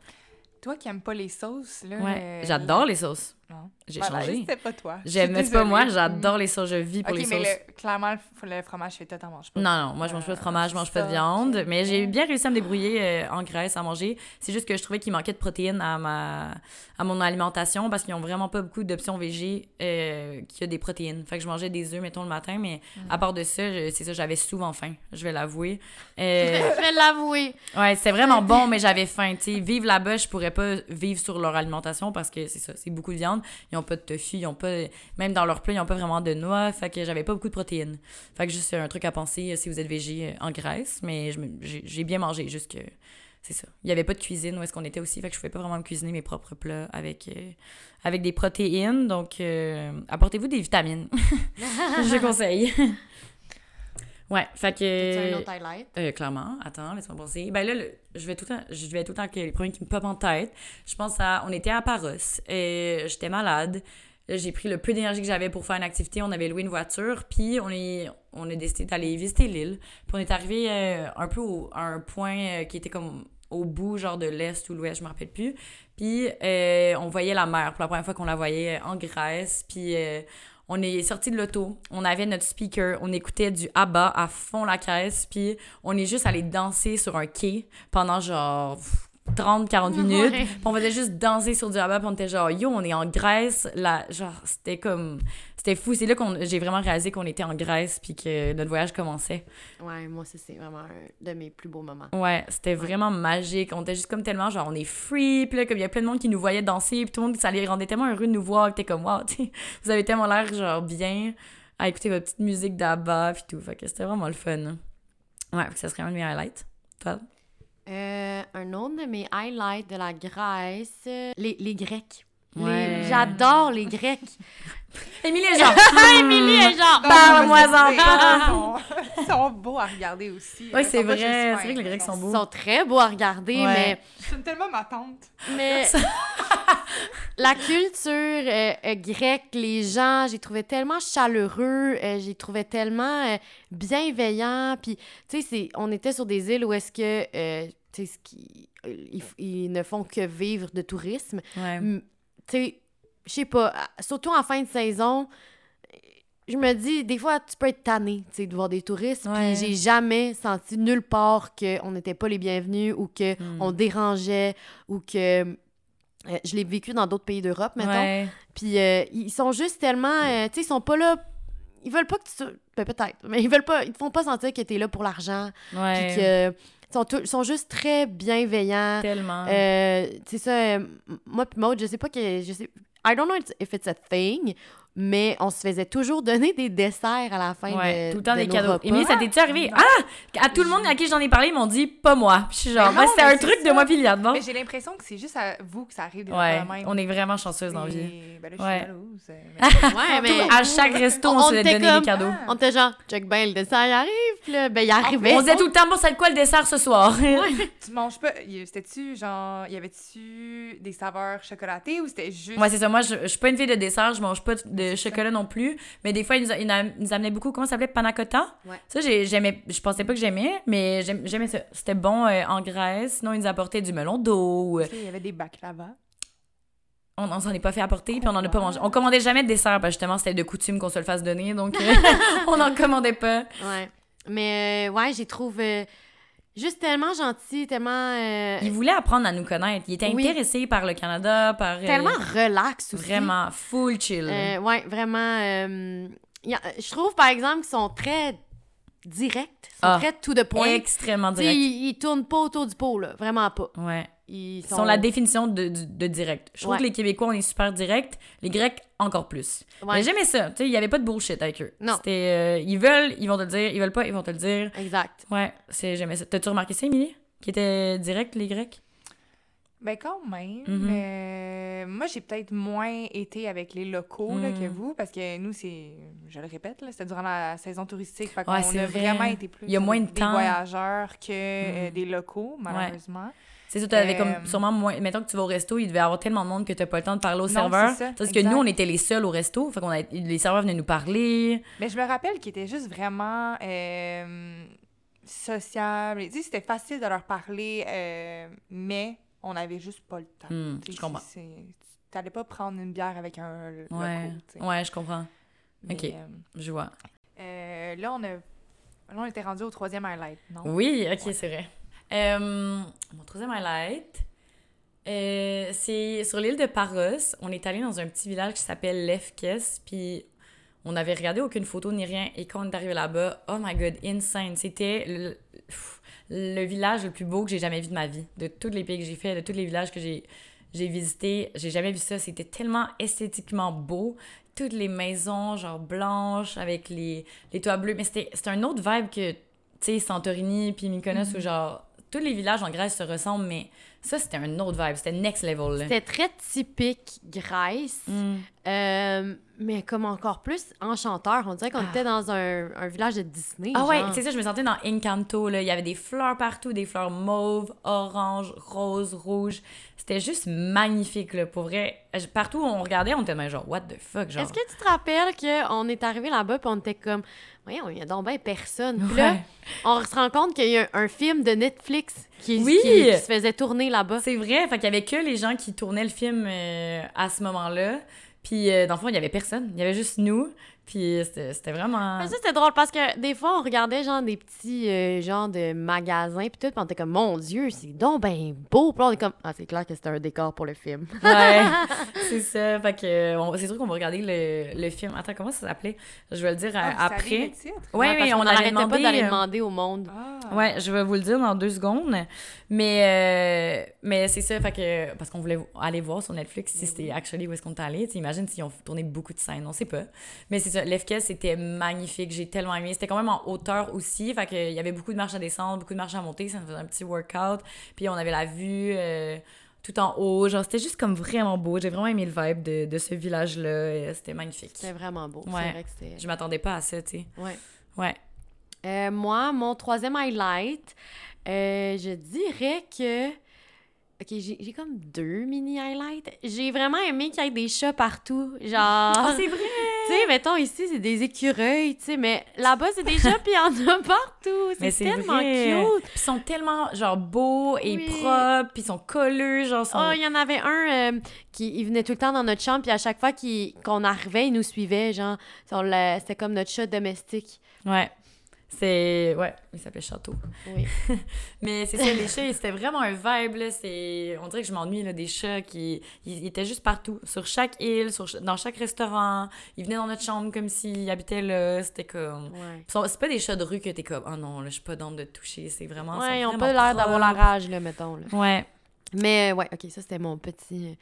Toi qui aimes pas les sauces, là. Ouais. euh, J'adore les sauces. Non. J'ai Voilà, changé. C'était pas toi. J'aime, c'est pas moi, j'adore les sauces, je vis pour Ok, les mais sauces. le- clairement, le, fromage feta, t'en manges pas. Non, non, moi je mange pas de Euh, fromage, je mange pas de viande, mais j'ai bien réussi à me débrouiller euh, en Grèce à manger. C'est juste que je trouvais qu'il manquait de protéines à ma à mon alimentation parce qu'ils ont vraiment pas beaucoup d'options végé euh, qui a des protéines. Fait que je mangeais des œufs mettons le matin, mais à part de ça, je- c'est ça, j'avais souvent faim, je vais l'avouer. Euh, Je vais l'avouer. ouais, c'était vraiment bon, mais j'avais faim, tu vivre là-bas, je pourrais pas vivre sur leur alimentation parce que c'est ça, c'est beaucoup de viande, ils ont pas de tofu, ils ont pas même dans leur plat, ils ont pas vraiment de noix, fait que j'avais pas beaucoup de protéines. Fait que juste un truc à penser euh, si vous êtes végé euh, en Grèce, mais j'ai bien mangé, juste c'est ça. Il y avait pas de cuisine où est-ce qu'on était aussi, fait que je pouvais pas vraiment me cuisiner mes propres plats avec, euh, avec des protéines, donc euh, apportez-vous des vitamines. je conseille. Ouais, fait C'est un que... autre highlight? Euh, clairement, attends, laisse-moi penser. Ben là, le- je vais tout le temps, je vais tout le temps que les premiers qui me popent en tête. Je pense à, on était à Paros, et j'étais malade. J'ai pris le peu d'énergie que j'avais pour faire une activité. On avait loué une voiture, puis on est, on a décidé d'aller visiter l'île. Puis on est arrivé euh, un peu au- à un point euh, qui était comme au bout, genre de l'est ou l'ouest, je me rappelle plus. Puis euh, on voyait la mer pour la première fois qu'on la voyait en Grèce. Puis euh, on est sorti de l'auto, on avait notre speaker, on écoutait du ABBA à fond la caisse, puis on est juste allé danser sur un quai pendant genre 30-40 minutes. Ouais. Puis on faisait juste danser sur du ABBA, puis on était genre yo, on est en Grèce, là, genre c'était comme c'était fou, c'est là qu'on j'ai vraiment réalisé qu'on était en Grèce puis que notre voyage commençait. Ouais, moi, ça, c'est vraiment un de mes plus beaux moments. Ouais, c'était vraiment magique. On était juste comme tellement, genre, on est free. Puis là, comme il y a plein de monde qui nous voyait danser. Puis tout le monde, ça les rendait tellement heureux de nous voir. que T'es comme, wow, vous avez tellement l'air, genre, bien à écouter votre petite musique d'Abba. Puis tout. Fait que c'était vraiment le fun. Ouais, ça serait un de mes highlights. Toi? Euh, un autre de mes highlights de la Grèce, euh, les, les Grecs. Ouais. J'adore les Grecs. Émilie et Jean! Émilie et Jean! Non, Parle-moi-en mais pas. Ils sont, ils beaux à regarder aussi. Ils c'est vrai. C'est vrai que les Grecs ils sont Ils beaux. sont très beaux à regarder, Ouais. mais, J'aime tellement ma tante. mais la culture euh, euh, grecque, les gens, j'ai trouvé tellement chaleureux, euh, j'ai trouvé tellement euh, bienveillants. Puis, tu sais, c'est- on était sur des îles où est-ce que, euh, tu sais, ce qui- ils, ils ne font que vivre de tourisme. Ouais. Tu sais, je sais pas, surtout en fin de saison, je me dis, des fois, tu peux être tanné, tu sais, de voir des touristes, puis j'ai jamais senti nulle part qu'on n'était pas les bienvenus ou que Mm. on dérangeait ou que... euh, je l'ai vécu dans d'autres pays d'Europe, mettons. Ouais. Puis euh, ils sont juste tellement... euh, tu sais, ils sont pas là... Ils veulent pas que tu... Ben, peut-être, mais ils veulent pas... Ils te font pas sentir que t'es là pour l'argent, puis Ouais. que... Ils sont, tou- ils sont juste très bienveillants. Tellement. Euh, c'est ça, euh, m- moi puis Maud, je sais pas que... Je sais, I don't know if it's a thing. Mais on se faisait toujours donner des desserts à la fin Ouais, de tout le temps de des cadeaux. repas. Émilie, ça t'est-tu arrivé? Non. Ah! À tout le monde à qui j'en ai parlé, ils m'ont dit pas moi. Puis je suis genre, non, c'était mais un c'est truc de moi puis bon? Mais j'ai l'impression que c'est juste à vous que ça arrive Ouais, même. on est vraiment chanceuse dans la vie. Et- Ben là, je Ouais. suis jalouse. mais- Ouais, mais À chaque resto, on, On se faisait donner comme- des cadeaux. Ah. on était genre, check ben, le dessert il arrive, puis là, ben il arrivait. On disait tout le temps, bon, être quoi le dessert ce soir? Tu manges pas. y- C'était-tu genre. Y avait-tu des saveurs chocolatées ou c'était juste. Ouais, c'est ça. Moi, je, je suis pas une fille de dessert, je mange pas de chocolat non plus. Mais des fois, ils nous, a- ils nous amenaient beaucoup, comment ça s'appelait? Panna cotta? Ouais. Ça, j'ai- j'aimais, je pensais pas que j'aimais, mais j'aim- j'aimais ça. C'était bon euh, en Grèce. Sinon, ils nous apportaient du melon d'eau. Sais, Il y avait des baklava. On, on s'en est pas fait apporter, puis on en a pas mangé. On commandait jamais de dessert, parce que justement, c'était de coutume qu'on se le fasse donner, donc euh, on n'en commandait pas. Ouais. Mais euh, ouais, j'ai trouvé juste tellement gentil, tellement. euh, Il voulait apprendre à nous connaître. Il était Oui. intéressé par le Canada, par... euh, tellement relax aussi. Vraiment, full chill. Euh, ouais, vraiment. euh, a- je trouve, par exemple, qu'ils sont très directs. Ils sont Ah, très tout de point. Extrêmement Tu sais, direct. Ils, ils tournent pas autour du pot, là. Vraiment pas. Ouais. Ils sont, sont la définition de, de, de direct. Je trouve Ouais. que les Québécois, on est super direct. Les Grecs, encore plus. Ouais. Mais j'aimais ça. Tu sais, il y avait pas de bullshit avec eux. Non. C'était... euh, ils veulent, ils vont te le dire. Ils veulent pas, ils vont te le dire. Exact. Ouais, c'est, j'aimais ça. T'as-tu remarqué ça, Émilie? Qui était direct, les Grecs? Ben quand même. Mais moi, j'ai peut-être moins été avec les locaux là, que Mhm. vous, parce que nous, c'est, je le répète, là, c'était durant la saison touristique. Fait Ouais, qu'on c'est a vrai. vraiment été plus Il y a moins de des temps. voyageurs que euh, Mhm. des locaux, malheureusement. C'est ça, t'avais Euh, comme sûrement moins. Mettons que tu vas au resto, il devait y avoir tellement de monde que t'as pas le temps de parler au serveur. c'est ça, Parce que nous, on était les seuls au resto. Fait qu'on a... les serveurs venaient nous parler. Mais je me rappelle qu'ils étaient juste vraiment euh, sociables. Tu sais, c'était facile de leur parler, euh, mais on n'avait juste pas le temps. Tu sais, je comprends. T'allais pas prendre une bière avec un. Ouais. tu. Ouais, je comprends. Mais, Ok. euh, Je vois. euh, là, on a... Là, on était rendu au troisième highlight, non? Oui, ok, Ouais. c'est vrai. Euh, mon troisième highlight, euh, c'est sur l'île de Paros. On est allé dans un petit village qui s'appelle Lefkes, puis on n'avait regardé aucune photo ni rien. Et quand on est arrivé là-bas, oh my god, insane! C'était le, village le plus beau que j'ai jamais vu de ma vie. De tous les pays que j'ai fait, de tous les villages que j'ai j'ai visités, j'ai jamais vu ça. C'était tellement esthétiquement beau. Toutes les maisons, genre blanches, avec les, les toits bleus. Mais c'était c'était un autre vibe que, tu sais, Santorini puis Mykonos, où genre, tous les villages en Grèce se ressemblent, mais ça, c'était un autre vibe. C'était next level. C'était très typique Grèce, Mm. euh, mais comme encore plus enchanteur. On dirait qu'on Ah. était dans un, un village de Disney. Ah ouais, c'est ça, je me sentais dans Encanto, là. Il y avait des fleurs partout, des fleurs mauves, orange, rose, rouge. C'était juste magnifique, là, pour vrai. Partout où on regardait, on était même genre, what the fuck, genre. Est-ce que tu te rappelles qu'on est arrivé là-bas puis on était comme, voyons, il y a donc bien personne. Puis là, Ouais. on se rend compte qu'il y a un film de Netflix qui, Oui! qui- qui se faisait tourner là-bas. C'est vrai, fait qu'il y avait que les gens qui tournaient le film euh, à ce moment-là. Puis, euh, dans le fond, il y avait personne. Il y avait juste nous. Puis, c'était vraiment... Mais ça, c'était drôle parce que des fois, on regardait genre des petits euh, genres de magasins puis tout, puis on était comme, mon Dieu, c'est donc ben beau. Puis on est comme, ah, c'est clair que c'était un décor pour le film. Ouais, c'est ça. Fait que euh, c'est sûr qu'on va regarder le, le film. Attends, comment ça s'appelait? Je vais le dire euh, Ah, vous saviez après. titre? Ouais, oui, qu'on on n'arrêtait pas d'aller euh, demander au monde. Ah. Ouais, je vais vous le dire dans deux secondes. Mais, euh, mais c'est ça, fait que, parce qu'on voulait aller voir sur Netflix si c'était actually où est-ce qu'on est allé. Tu sais, Imagine s'ils ont tourné beaucoup de scènes, on sait pas. Mais c'est ça, c'était magnifique, j'ai tellement aimé. C'était quand même en hauteur aussi, fait qu'il y avait beaucoup de marches à descendre, beaucoup de marches à monter, ça nous faisait un petit workout. Puis on avait la vue euh, tout en haut, genre c'était juste comme vraiment beau. J'ai vraiment aimé le vibe de, de ce village-là, euh, c'était magnifique. C'était vraiment beau. Ouais. C'est vrai que c'était. Je m'attendais pas à ça, tu sais. Ouais. Ouais. Euh, moi, mon troisième highlight, euh, je dirais que. Ok, j'ai comme deux mini highlights. J'ai vraiment aimé qu'il y ait des chats partout. Genre. Ah, c'est vrai! tu sais, mettons ici, c'est des écureuils, tu sais, mais là-bas, c'est des chats, puis il y en a partout. C'est tellement vrai. cute. Puis ils sont tellement genre beaux et Oui. propres, puis ils sont colleux, genre sont... Oh, il y en avait un euh, qui il venait tout le temps dans notre chambre, puis à chaque fois qu'on arrivait, il nous suivait, genre, c'était comme notre chat domestique. Ouais. C'est ouais, il s'appelait Château. Oui. Mais c'est ça les chats, c'était vraiment un vibe là, c'est on dirait que je m'ennuie là des chats qui ils, étaient juste partout, sur chaque île, sur dans chaque restaurant, ils venaient dans notre chambre comme s'ils habitaient là, c'était comme Ouais. C'est pas des chats de rue que t'es comme oh non, là je suis pas d'onde de te toucher, c'est vraiment Ouais, ils ont pas l'air d'avoir la rage, là, mettons. Là. Ouais. Mais ouais, ok, ça c'était mon petit.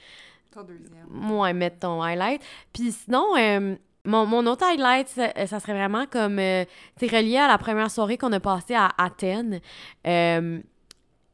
Ton deuxième. Ouais, mettre ton highlight. Puis sinon, euh, mon, autre highlight, ça, ça serait vraiment comme. Euh, tu sais, relié à la première soirée qu'on a passée à Athènes. Euh,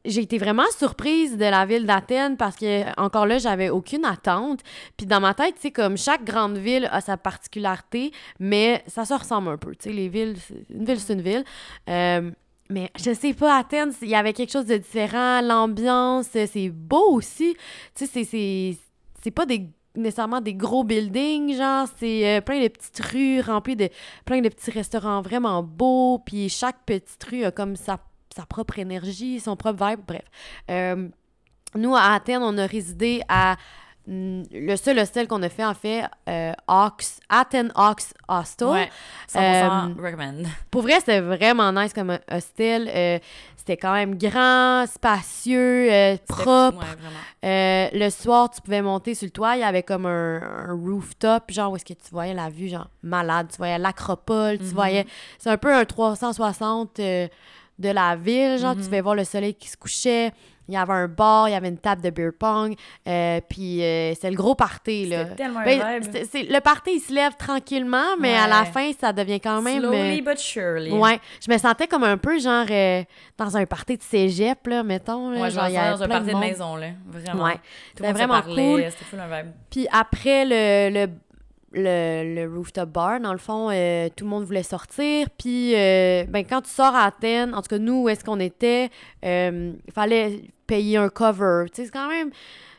j'ai été vraiment surprise de la ville d'Athènes parce que, encore là, j'avais aucune attente. Puis dans ma tête, tu sais, comme chaque grande ville a sa particularité, mais ça se ressemble un peu. Tu sais, les villes, c'est- une ville, c'est une ville. Euh, mais je sais pas, Athènes, il y avait quelque chose de différent. L'ambiance, c'est beau aussi. Tu sais, c'est- c'est c'est pas des nécessairement des gros buildings, genre, c'est euh, plein de petites rues remplies de plein de petits restaurants vraiment beaux, puis chaque petite rue a comme sa, propre énergie, son propre vibe, bref. Euh, nous, à Athènes, on a résidé à le seul hostel qu'on a fait, en fait, euh, Ox, Athens Ox Hostel. Ouais, 100% Euh, recommend. Pour vrai, c'était vraiment nice comme hostel. Euh, c'était quand même grand, spacieux, euh, propre. Ouais, le soir, tu pouvais monter sur le toit. Il y avait comme un, un rooftop, genre où est-ce que tu voyais la vue, genre malade. Tu voyais l'acropole, tu Mhm. voyais. C'est un peu un 360 euh, de la ville, genre tu Mhm. pouvais voir le soleil qui se couchait. Il y avait un bar, il y avait une table de beer pong. euh, puis euh, c'est le gros party, là. C'était tellement Ben, un vibe. le party, il se lève tranquillement, mais à la fin, ça devient quand même. Slowly euh, but surely. Ouais, je me sentais comme un peu genre euh, dans un party de cégep, là, mettons. Là, Ouais, genre, genre il y avait dans un party de, maison, là. Vraiment. Ouais, c'était vraiment parlait, cool. C'était un vibe. Puis après le, le, le, le rooftop bar, dans le fond, euh, tout le monde voulait sortir. Puis euh, ben, quand tu sors à Athènes, en tout cas, nous, où est-ce qu'on était, euh, il fallait payer un cover. Tu sais, c'est quand même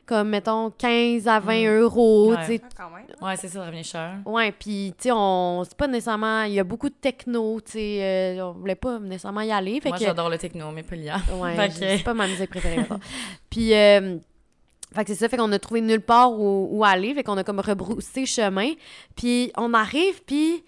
comme, mettons, 15 à 20 Mm. euros. Ouais. tu sais. Ah, quand même. Ouais, c'est ça, ça revenait cher. Ouais, puis, tu sais, on... c'est pas nécessairement... Il y a beaucoup de techno, tu sais, euh, on voulait pas nécessairement y aller. Fait Moi, que... j'adore le techno, mais pas lien. Ouais, que- c'est pas ma musique préférée. Puis, euh, fait que c'est ça, fait qu'on a trouvé nulle part où, où aller, fait qu'on a comme rebroussé chemin. Puis on arrive, puis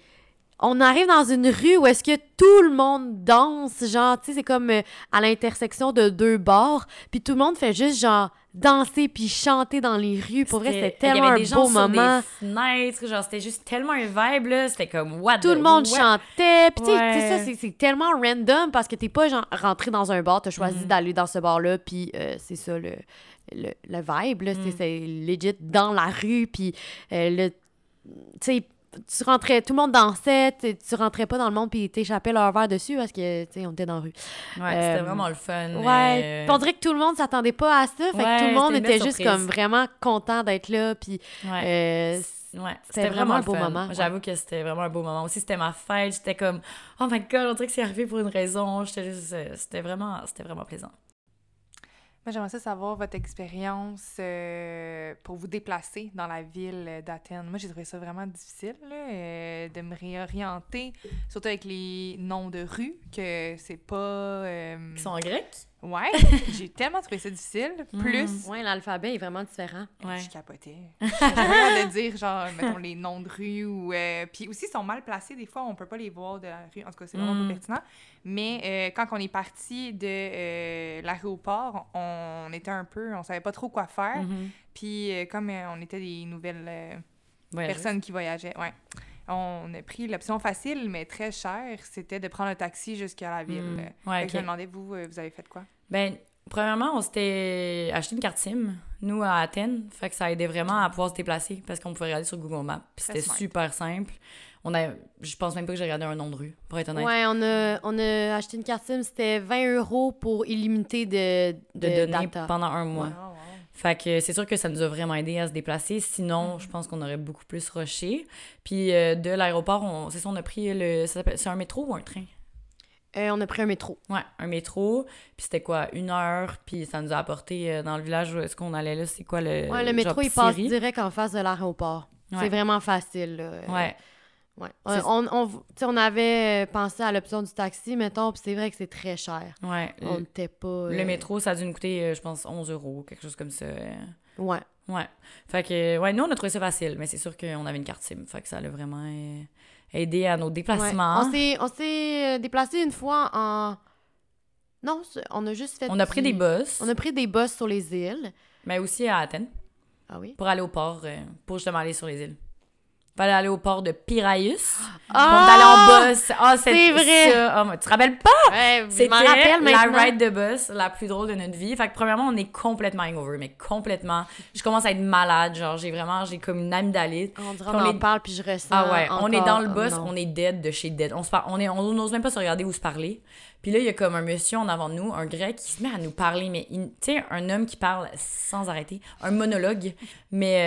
on arrive dans une rue où est-ce que tout le monde danse, genre, tu sais, c'est comme euh, à l'intersection de deux bars, puis tout le monde fait juste, genre, danser puis chanter dans les rues. Pour vrai, c'était il y avait tellement un des gens beau sur moment. Des fenêtres, genre, c'était juste tellement un vibe, là. C'était comme, what Tout the- le monde what? chantait. Puis, tu sais, Ouais. tu sais, ça, c'est- tellement random parce que t'es pas genre rentré dans un bar, t'as choisi Mhm. d'aller dans ce bar-là, puis euh, c'est ça le, le, le vibe, là. c'est- Mhm. C'est legit dans la rue, puis euh, le. Tu sais, tu rentrais, tout le monde dansait, tu tu rentrais pas dans le monde, puis t'échappais leur verre dessus parce que, tu sais, on était dans la rue. Ouais, Euh, c'était vraiment le fun. Ouais. euh, on dirait que tout le monde s'attendait pas à ça. Fait que tout le monde était juste comme vraiment content d'être là, puis. ouais. euh, Ouais, C'était vraiment un beau fun. moment, ouais. J'avoue que c'était vraiment un beau moment. Aussi, c'était ma fête. J'étais comme, oh my god, on dirait que c'est arrivé pour une raison. Euh, c'était vraiment, c'était vraiment plaisant. Moi, j'aimerais savoir votre expérience euh, pour vous déplacer dans la ville d'Athènes. Moi, j'ai trouvé ça vraiment difficile là, euh, de me réorienter, surtout avec les noms de rues, que c'est pas... euh, sont en grec? Ouais, j'ai tellement trouvé ça difficile. Mm. Plus, Ouais, l'alphabet est vraiment différent. Ouais. je capotais. J'avais de dire, genre, mettons, les noms de rues ou... euh, Puis aussi, ils sont mal placés. Des fois, on peut pas les voir de la rue. En tout cas, c'est vraiment Mm. pas pertinent. Mais euh, quand on est parti de euh, l'aéroport, on était un peu... On savait pas trop quoi faire. Mhm. Puis euh, comme euh, on était des nouvelles euh, personnes qui voyageaient, ouais. On a pris l'option facile, mais très chère, c'était de prendre un taxi jusqu'à la ville. Mm. Ouais, que Je me demandais, vous, euh, vous avez fait quoi? Ben, premièrement, on s'était acheté une carte SIM, nous, à Athènes. Fait que ça aidait vraiment à pouvoir se déplacer parce qu'on pouvait regarder sur Google Maps. C'était super simple. On a, je pense même pas que j'ai regardé un nom de rue, pour être honnête. Ouais, on a, on a acheté une carte SIM, c'était 20 euros pour illimité de, de de données data. pendant un mois. Ah, wow. Fait que c'est sûr que ça nous a vraiment aidé à se déplacer. Sinon, je pense qu'on aurait beaucoup plus rushé. Puis euh, de l'aéroport, on, c'est ça, on a pris le. C'est un métro ou un train? Euh, on a pris un métro. Ouais, un métro. Puis c'était quoi? Une heure? Puis ça nous a apporté euh, dans le village où est-ce qu'on allait là. C'est quoi le. Ouais, le métro, il passe direct en face de l'aéroport. Ouais. C'est vraiment facile. Là. Ouais. Ouais. On, on, on avait pensé à l'option du taxi, mettons, puis c'est vrai que c'est très cher. Ouais. On n'était pas. le euh, métro, ça a dû nous coûter, euh, je pense, 11 euros, quelque chose comme ça. euh. Ouais. Ouais. Fait que, ouais, nous, on a trouvé ça facile, mais c'est sûr qu'on avait une carte SIM. Fait que ça l'a vraiment euh, aidé à nos Ouais. déplacements. On s'est- On s'est déplacé une fois en. Non, on a juste fait. On a pris des bus, On a pris des bus sur les îles. mais aussi à Athènes, Ah oui? pour aller au port, pour justement aller sur les îles. Fallait aller au port de Piraeus. Ah! on est allé en bus. Ah, c'est c'est vrai. ça. Ah, tu te rappelles pas? Ouais, C'était la ride de bus la plus drôle de notre vie. Fait que premièrement, on est complètement hangover, mais complètement. Je commence à être malade, genre j'ai vraiment j'ai comme une amygdalite. On dirait on en parle, puis je ressens Ah ouais, on est dans le bus, on est dead de chez dead. On se par- on est on n'ose même pas se regarder ou se parler. Puis là, il y a comme un monsieur en avant de nous, un grec qui se met à nous parler mais il- tu sais un homme qui parle sans arrêter, un monologue, mais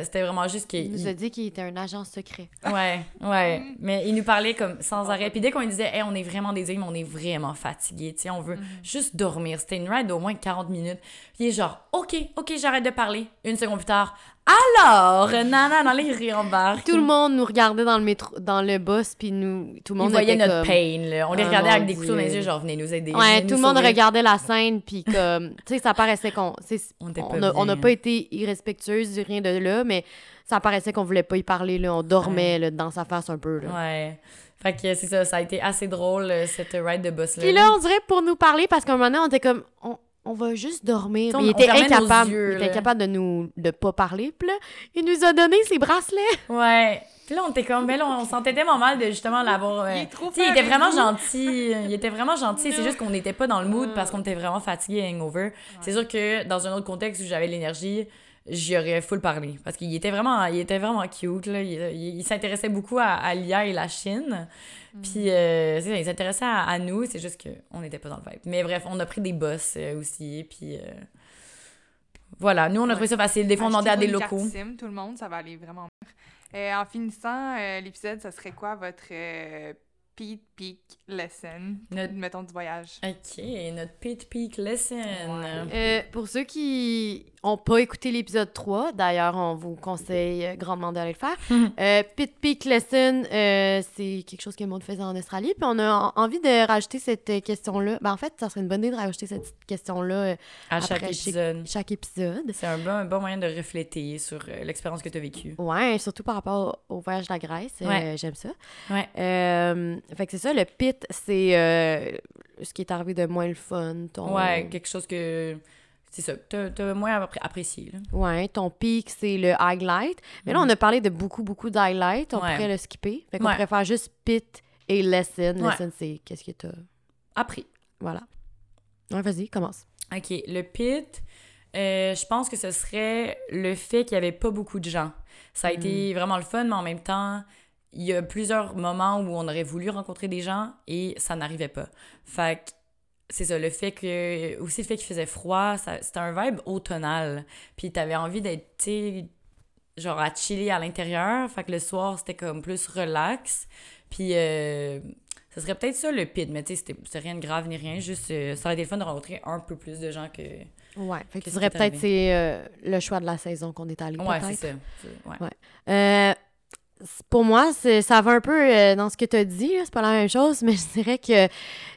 euh, c'était vraiment juste qu'il Il nous a dit qu'il était un agent secret. Ouais, ouais. Mais il nous parlait comme sans arrêt. Puis dès qu'on lui disait, hey, on est vraiment désolé, mais on est vraiment fatigué, tu sais, on veut juste dormir. C'était une ride d'au moins 40 minutes. Puis il est genre, OK, OK, j'arrête de parler. Une seconde plus tard, alors, nana, dans les réembarques. Tout le monde nous regardait dans le métro, dans le bus, puis nous, tout le monde voyait était notre comme... pain, là. On les Ah, regardait avec des couteaux dans les yeux, genre, venez nous aider. Ouais, tout le monde sauver. regardait la scène, puis comme, tu sais, ça paraissait qu'on, On n'a pas été irrespectueuse, rien de là, mais ça paraissait qu'on voulait pas y parler, là, on dormait là, dans sa face un peu, là. Ouais. Fait que c'est ça, ça a été assez drôle, euh, cette ride de bus-là. Puis là, on dirait pour nous parler, parce qu'à un moment donné, on était comme, on, on va juste dormir. Mais il on- était on incapable, yeux, il était incapable de nous, de pas parler, puis là, il nous a donné ses bracelets. Ouais. Puis là, on était comme, mais là, on sentait tellement mal de justement l'avoir. euh, Il est trop tu sais, il était vraiment vous. gentil. Il était vraiment gentil. C'est juste qu'on n'était pas dans le mood parce qu'on était vraiment fatigué et hangover. C'est sûr que dans un autre contexte où j'avais l'énergie, j'y aurais full parlé. Parce qu'il était vraiment, il était vraiment cute. Là. Il, il- il s'intéressait beaucoup à, à l'IA et la Chine. Puis, euh, c'est ça, il s'intéressait à, à nous. C'est juste qu'on n'était pas dans le vibe. Mais bref, on a pris des boss euh, aussi. Puis. euh, Voilà, nous on a trouvé ça facile. Des fois on demandait à des locaux. SIM, tout le monde, ça va aller vraiment. Euh, en finissant euh, l'épisode, ça serait quoi votre euh, Pete Peak lesson, Notre- mettons du voyage? Ok, notre Pit Peak Lesson. Euh, pour ceux qui ont pas écouté l'épisode 3, d'ailleurs, on vous conseille grandement d'aller le faire. euh, Pit Peak Lesson, euh, c'est quelque chose que Maud faisait en Australie. Puis on a en- envie de rajouter cette question-là. Ben, en fait, ça serait une bonne idée de rajouter cette question-là euh, À chaque épisode. chaque épisode. C'est un bon, un bon moyen de refléter sur euh, l'expérience que tu as vécue. Ouais, surtout par rapport au, voyage de la Grèce. euh, Ouais. J'aime ça. Ouais. Fait que c'est ça, le pit, c'est ce qui est arrivé de moins le fun. Ton... Ouais, quelque chose que. C'est ça, t'as- moins appré- apprécié. Là. Ouais, ton pic, c'est le highlight. Mais là, on a parlé de beaucoup, beaucoup d'highlight. On. Ouais. pourrait le skipper. Fait qu'on Ouais. préfère juste pit et lesson. Lesson, c'est qu'est-ce que t'as. Appris. Voilà. Ouais, vas-y, commence. OK, le pit, euh, je pense que ce serait le fait qu'il n'y avait pas beaucoup de gens. Ça a été vraiment le fun, mais en même temps, il y a plusieurs moments où on aurait voulu rencontrer des gens et ça n'arrivait pas. Fait que c'est ça, le fait que. Aussi le fait qu'il faisait froid, c'était un vibe automnal. Puis t'avais envie d'être, tu sais, genre à chiller à l'intérieur. Fait que le soir, c'était comme plus relax. Puis. euh, ce serait peut-être ça le pit, mais tu sais, c'était- c'est rien de grave ni rien, juste euh, ça aurait été le fun de rencontrer un peu plus de gens que. Ouais. Fait que tu dirais t'est peut-être c'est euh, le choix de la saison qu'on est allé. Ouais, c'est ça. Ouais. Ouais. Euh, pour moi, c'est- ça va un peu euh, dans ce que tu as dit. C'est pas la même chose, mais je dirais que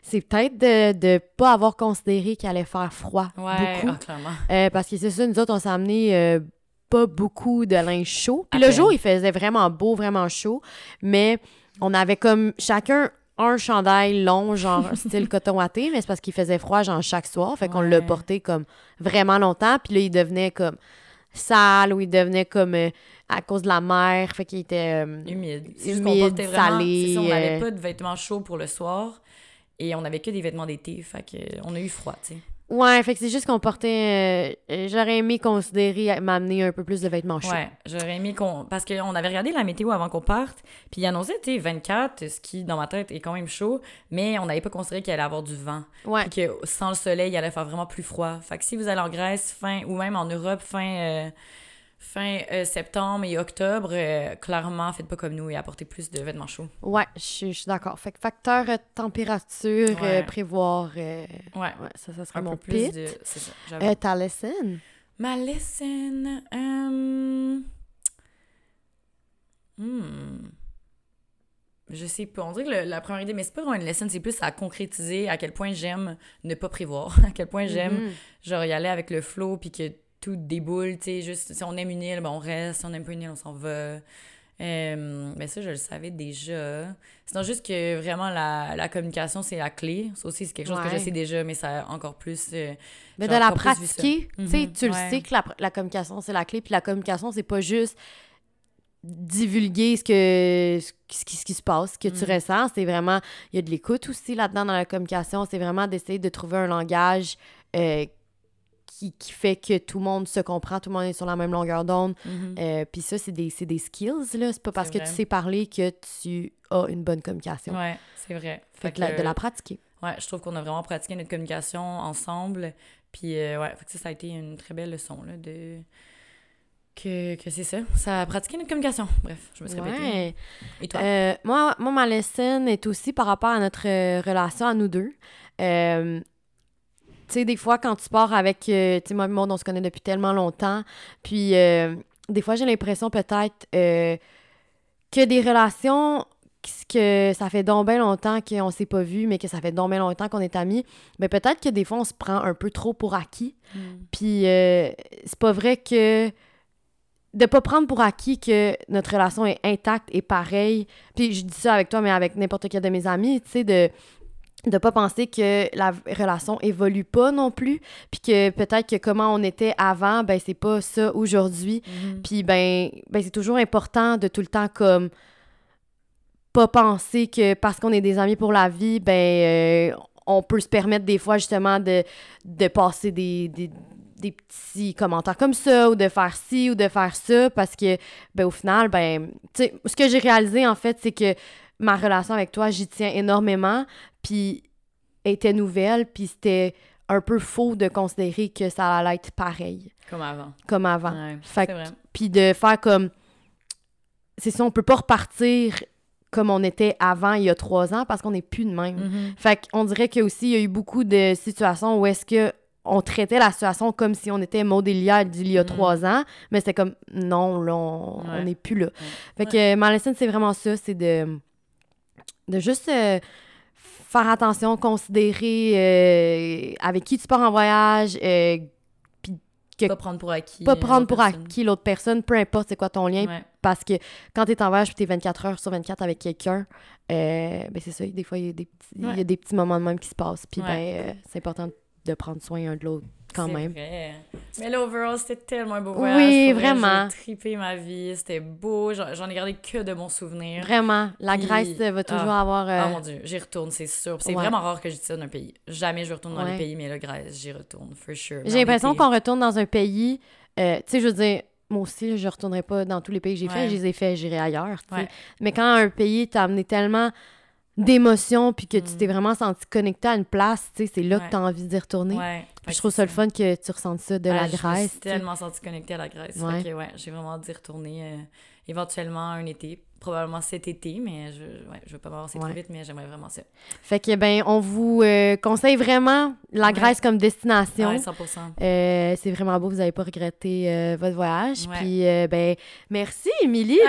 c'est peut-être de ne pas avoir considéré qu'il allait faire froid Ouais, beaucoup. ah. Euh, parce que c'est ça, nous autres, on s'est amené euh, pas beaucoup de linge chaud. Puis le jour, il faisait vraiment beau, vraiment chaud. Mais on avait comme chacun un chandail long, genre style coton watté, mais c'est parce qu'il faisait froid, genre chaque soir. Fait qu'on l'a Ouais. porté comme vraiment longtemps. Puis là, il devenait comme sale ou il devenait comme à cause de la mer. Fait qu'il était. euh, Humide. C'est juste qu'on humide, portait vraiment. salé, ça, on n'avait euh. pas de vêtements chauds pour le soir et on avait que des vêtements d'été. Fait que euh, on a eu froid, tu sais. Ouais, fait que c'est juste qu'on portait. euh, J'aurais aimé considérer m'amener un peu plus de vêtements chauds. Ouais, j'aurais aimé qu'on. Parce qu'on avait regardé la météo avant qu'on parte, puis il annonçait, tu sais, 24, ce qui, dans ma tête, est quand même chaud, mais on n'avait pas considéré qu'il allait avoir du vent. Ouais. Puis que sans le soleil, il allait faire vraiment plus froid. Fait que si vous allez en Grèce, fin, ou même en Europe, fin, euh, fin euh, septembre et octobre, euh, clairement, faites pas comme nous et apportez plus de vêtements chauds. Ouais, je suis je suis d'accord. Fait que facteur euh, température, Ouais. prévoir. Ouais. ouais, ça, ça serait Un mon peu plus pit. de. C'est ça, j'avoue. Ta lesson? Ma lesson. hmm. Je sais pas. On dirait que le- la première idée, mais c'est pas vraiment une lesson, c'est plus à concrétiser à quel point j'aime ne pas prévoir. À quel point j'aime, Mhm. genre, y aller avec le flow puis que tout déboule, tu sais. Juste, si on aime une île, ben on reste. Si on aime pas une île, on s'en va. Euh, mais ça, je le savais déjà. Sinon, juste que vraiment, la, la communication, c'est la clé. Ça aussi, c'est quelque chose que je sais déjà, mais ça a encore plus. euh, Mais de la pratiquer, tu sais, Mhm, tu le sais que la, la communication, c'est la clé. Puis la communication, c'est pas juste divulguer ce que ce qui, ce qui se passe, ce que tu Mm. ressens. C'est vraiment, il y a de l'écoute aussi là-dedans dans la communication. C'est vraiment d'essayer de trouver un langage euh, qui, qui fait que tout le monde se comprend, tout le monde est sur la même longueur d'onde. Mhm. Euh, Puis ça, c'est des, c'est des skills, là. C'est pas parce que tu sais parler que tu as une bonne communication. Ouais, c'est vrai. Fait que la- de la pratiquer. Ouais, je trouve qu'on a vraiment pratiqué notre communication ensemble. Puis, euh, ouais, fait que ça, ça a été une très belle leçon, là, de... Que, que c'est ça. Ça a pratiqué notre communication. Bref, je me suis répétée. Ouais. Et toi? Euh, moi, moi, ma leçon est aussi par rapport à notre relation à nous deux. Euh, sais, des fois, quand tu pars avec... euh, tu sais, moi et Maud, on se connaît depuis tellement longtemps. Puis, euh, des fois, j'ai l'impression peut-être euh, que des relations que ça fait donc bien longtemps qu'on s'est pas vu, mais que ça fait donc bien longtemps qu'on est amis, mais peut-être que des fois, on se prend un peu trop pour acquis. Mm. Puis euh, c'est pas vrai que de pas prendre pour acquis que notre relation est intacte et pareille. Puis je dis ça avec toi, mais avec n'importe quel de mes amis, tu sais, de de pas penser que la relation évolue pas non plus, puis que peut-être que comment on était avant, ben c'est pas ça aujourd'hui. Mhm. Puis ben, ben c'est toujours important de tout le temps comme pas penser que parce qu'on est des amis pour la vie, ben euh, on peut se permettre des fois justement de, de passer des, des, des petits commentaires comme ça ou de faire ci ou de faire ça parce que ben au final ben tu sais ce que j'ai réalisé en fait c'est que ma relation avec toi j'y tiens énormément puis était nouvelle puis c'était un peu faux de considérer que ça allait être pareil Comme avant. comme avant Ouais, Fait c'est que- vrai. puis de faire comme c'est ça on peut pas repartir comme on était avant il y a trois ans parce qu'on n'est plus de même Mhm. fait qu'on dirait que aussi il y a eu beaucoup de situations où est-ce que on traitait la situation comme si on était Lia d'il y a Mhm. trois ans mais c'était comme non là on Ouais. n'est plus là fait que ma leçon c'est vraiment ça c'est de de juste euh, faire attention considérer euh, avec qui tu pars en voyage euh, que- Pas prendre pour acquis. pas prendre pour personne. acquis l'autre personne, peu importe c'est quoi ton lien, Ouais. parce que quand t'es en voyage et t'es 24 heures sur 24 avec quelqu'un, euh, ben c'est ça, des fois, il y, a des petits- il y a des petits moments de même qui se passent, puis Ouais. ben, c'est important de prendre soin un de l'autre quand même. vrai. Mais là, overall, c'était tellement un beau Oui, pour vraiment. J'ai trippé ma vie. C'était beau. J'en ai gardé que de bons souvenirs. Vraiment, la Puis- Grèce va toujours ah. avoir... euh, Ah mon dieu, j'y retourne, c'est sûr. C'est Ouais. vraiment rare que ça d'un pays. Jamais je retourne dans Ouais. les pays, mais la Grèce, j'y retourne, for sure. J'ai l'impression qu'on retourne dans un pays, euh, tu sais, je veux dire, moi aussi, je retournerai pas dans tous les pays que j'ai Ouais. fait, je les ai fait, j'irai ailleurs, tu. Mais quand un pays t'a amené tellement d'émotions, puis que tu Mm. t'es vraiment senti connecté à une place, tu sais, c'est là que t'as envie d'y retourner. Ouais. Puis je trouve ça le fun que tu ressentes ça de Ah, la Je me Grèce. suis tellement sentie connectée à la Grèce. Ouais. Fait que, ouais, j'ai vraiment d'y retourner euh, éventuellement un été. Probablement cet été, mais je, ouais, je veux pas m'avancer trop Ouais. vite, mais j'aimerais vraiment ça. Fait que, ben, on vous euh, conseille vraiment la Ouais. Grèce comme destination. Ouais, 100%. Euh, c'est vraiment beau, vous n'allez pas regretter euh, votre voyage. Ouais. Puis, euh, ben, merci, Émilie,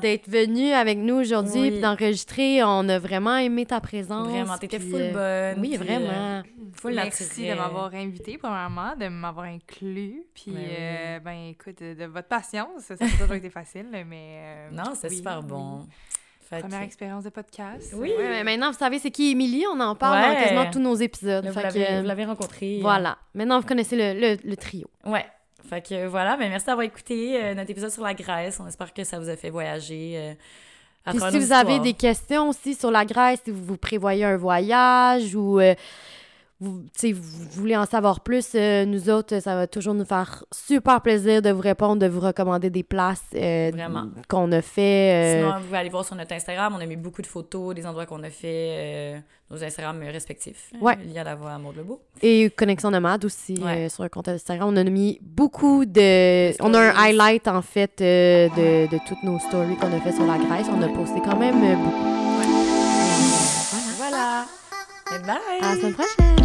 d'être venue avec nous aujourd'hui Oui. puis d'enregistrer. On a vraiment aimé ta présence. Vraiment, t'étais full euh, bonne. Oui, puis, vraiment. full Merci naturel. de m'avoir invité, premièrement, de m'avoir inclus. Puis, Ben oui. ben écoute, de, de votre patience, ça n'a pas toujours été facile, mais. euh, Non, c'était oui, super oui. bon. Fait que- Première expérience de podcast. Oui. Ouais, mais maintenant, vous savez c'est qui Émilie? On en parle Ouais. dans quasiment tous nos épisodes. Là, vous Fait l'avez que, vous l'avez rencontré. euh, voilà. Maintenant, vous connaissez le, le- le trio. Ouais. Fait que voilà, ben merci d'avoir écouté euh, notre épisode sur la Grèce. On espère que ça vous a fait voyager. euh, à Puis travers si vous avez des questions aussi sur la Grèce, si vous, vous prévoyez un voyage ou euh, vous, vous voulez en savoir plus, euh, nous autres, ça va toujours nous faire super plaisir de vous répondre, de vous recommander des places euh, qu'on a fait. euh, Sinon, vous pouvez aller voir sur notre Instagram. On a mis beaucoup de photos des endroits qu'on a fait, nos Instagrams respectifs. Ouais. Il y a la voix à Maud Lebeau. Et Connexion Nomade aussi Ouais. sur un compte Instagram. On a mis beaucoup de. On a un highlight en fait de, de toutes nos stories qu'on a fait sur la Grèce. On a posté quand même beaucoup. Voilà. Bye bye. À la semaine prochaine!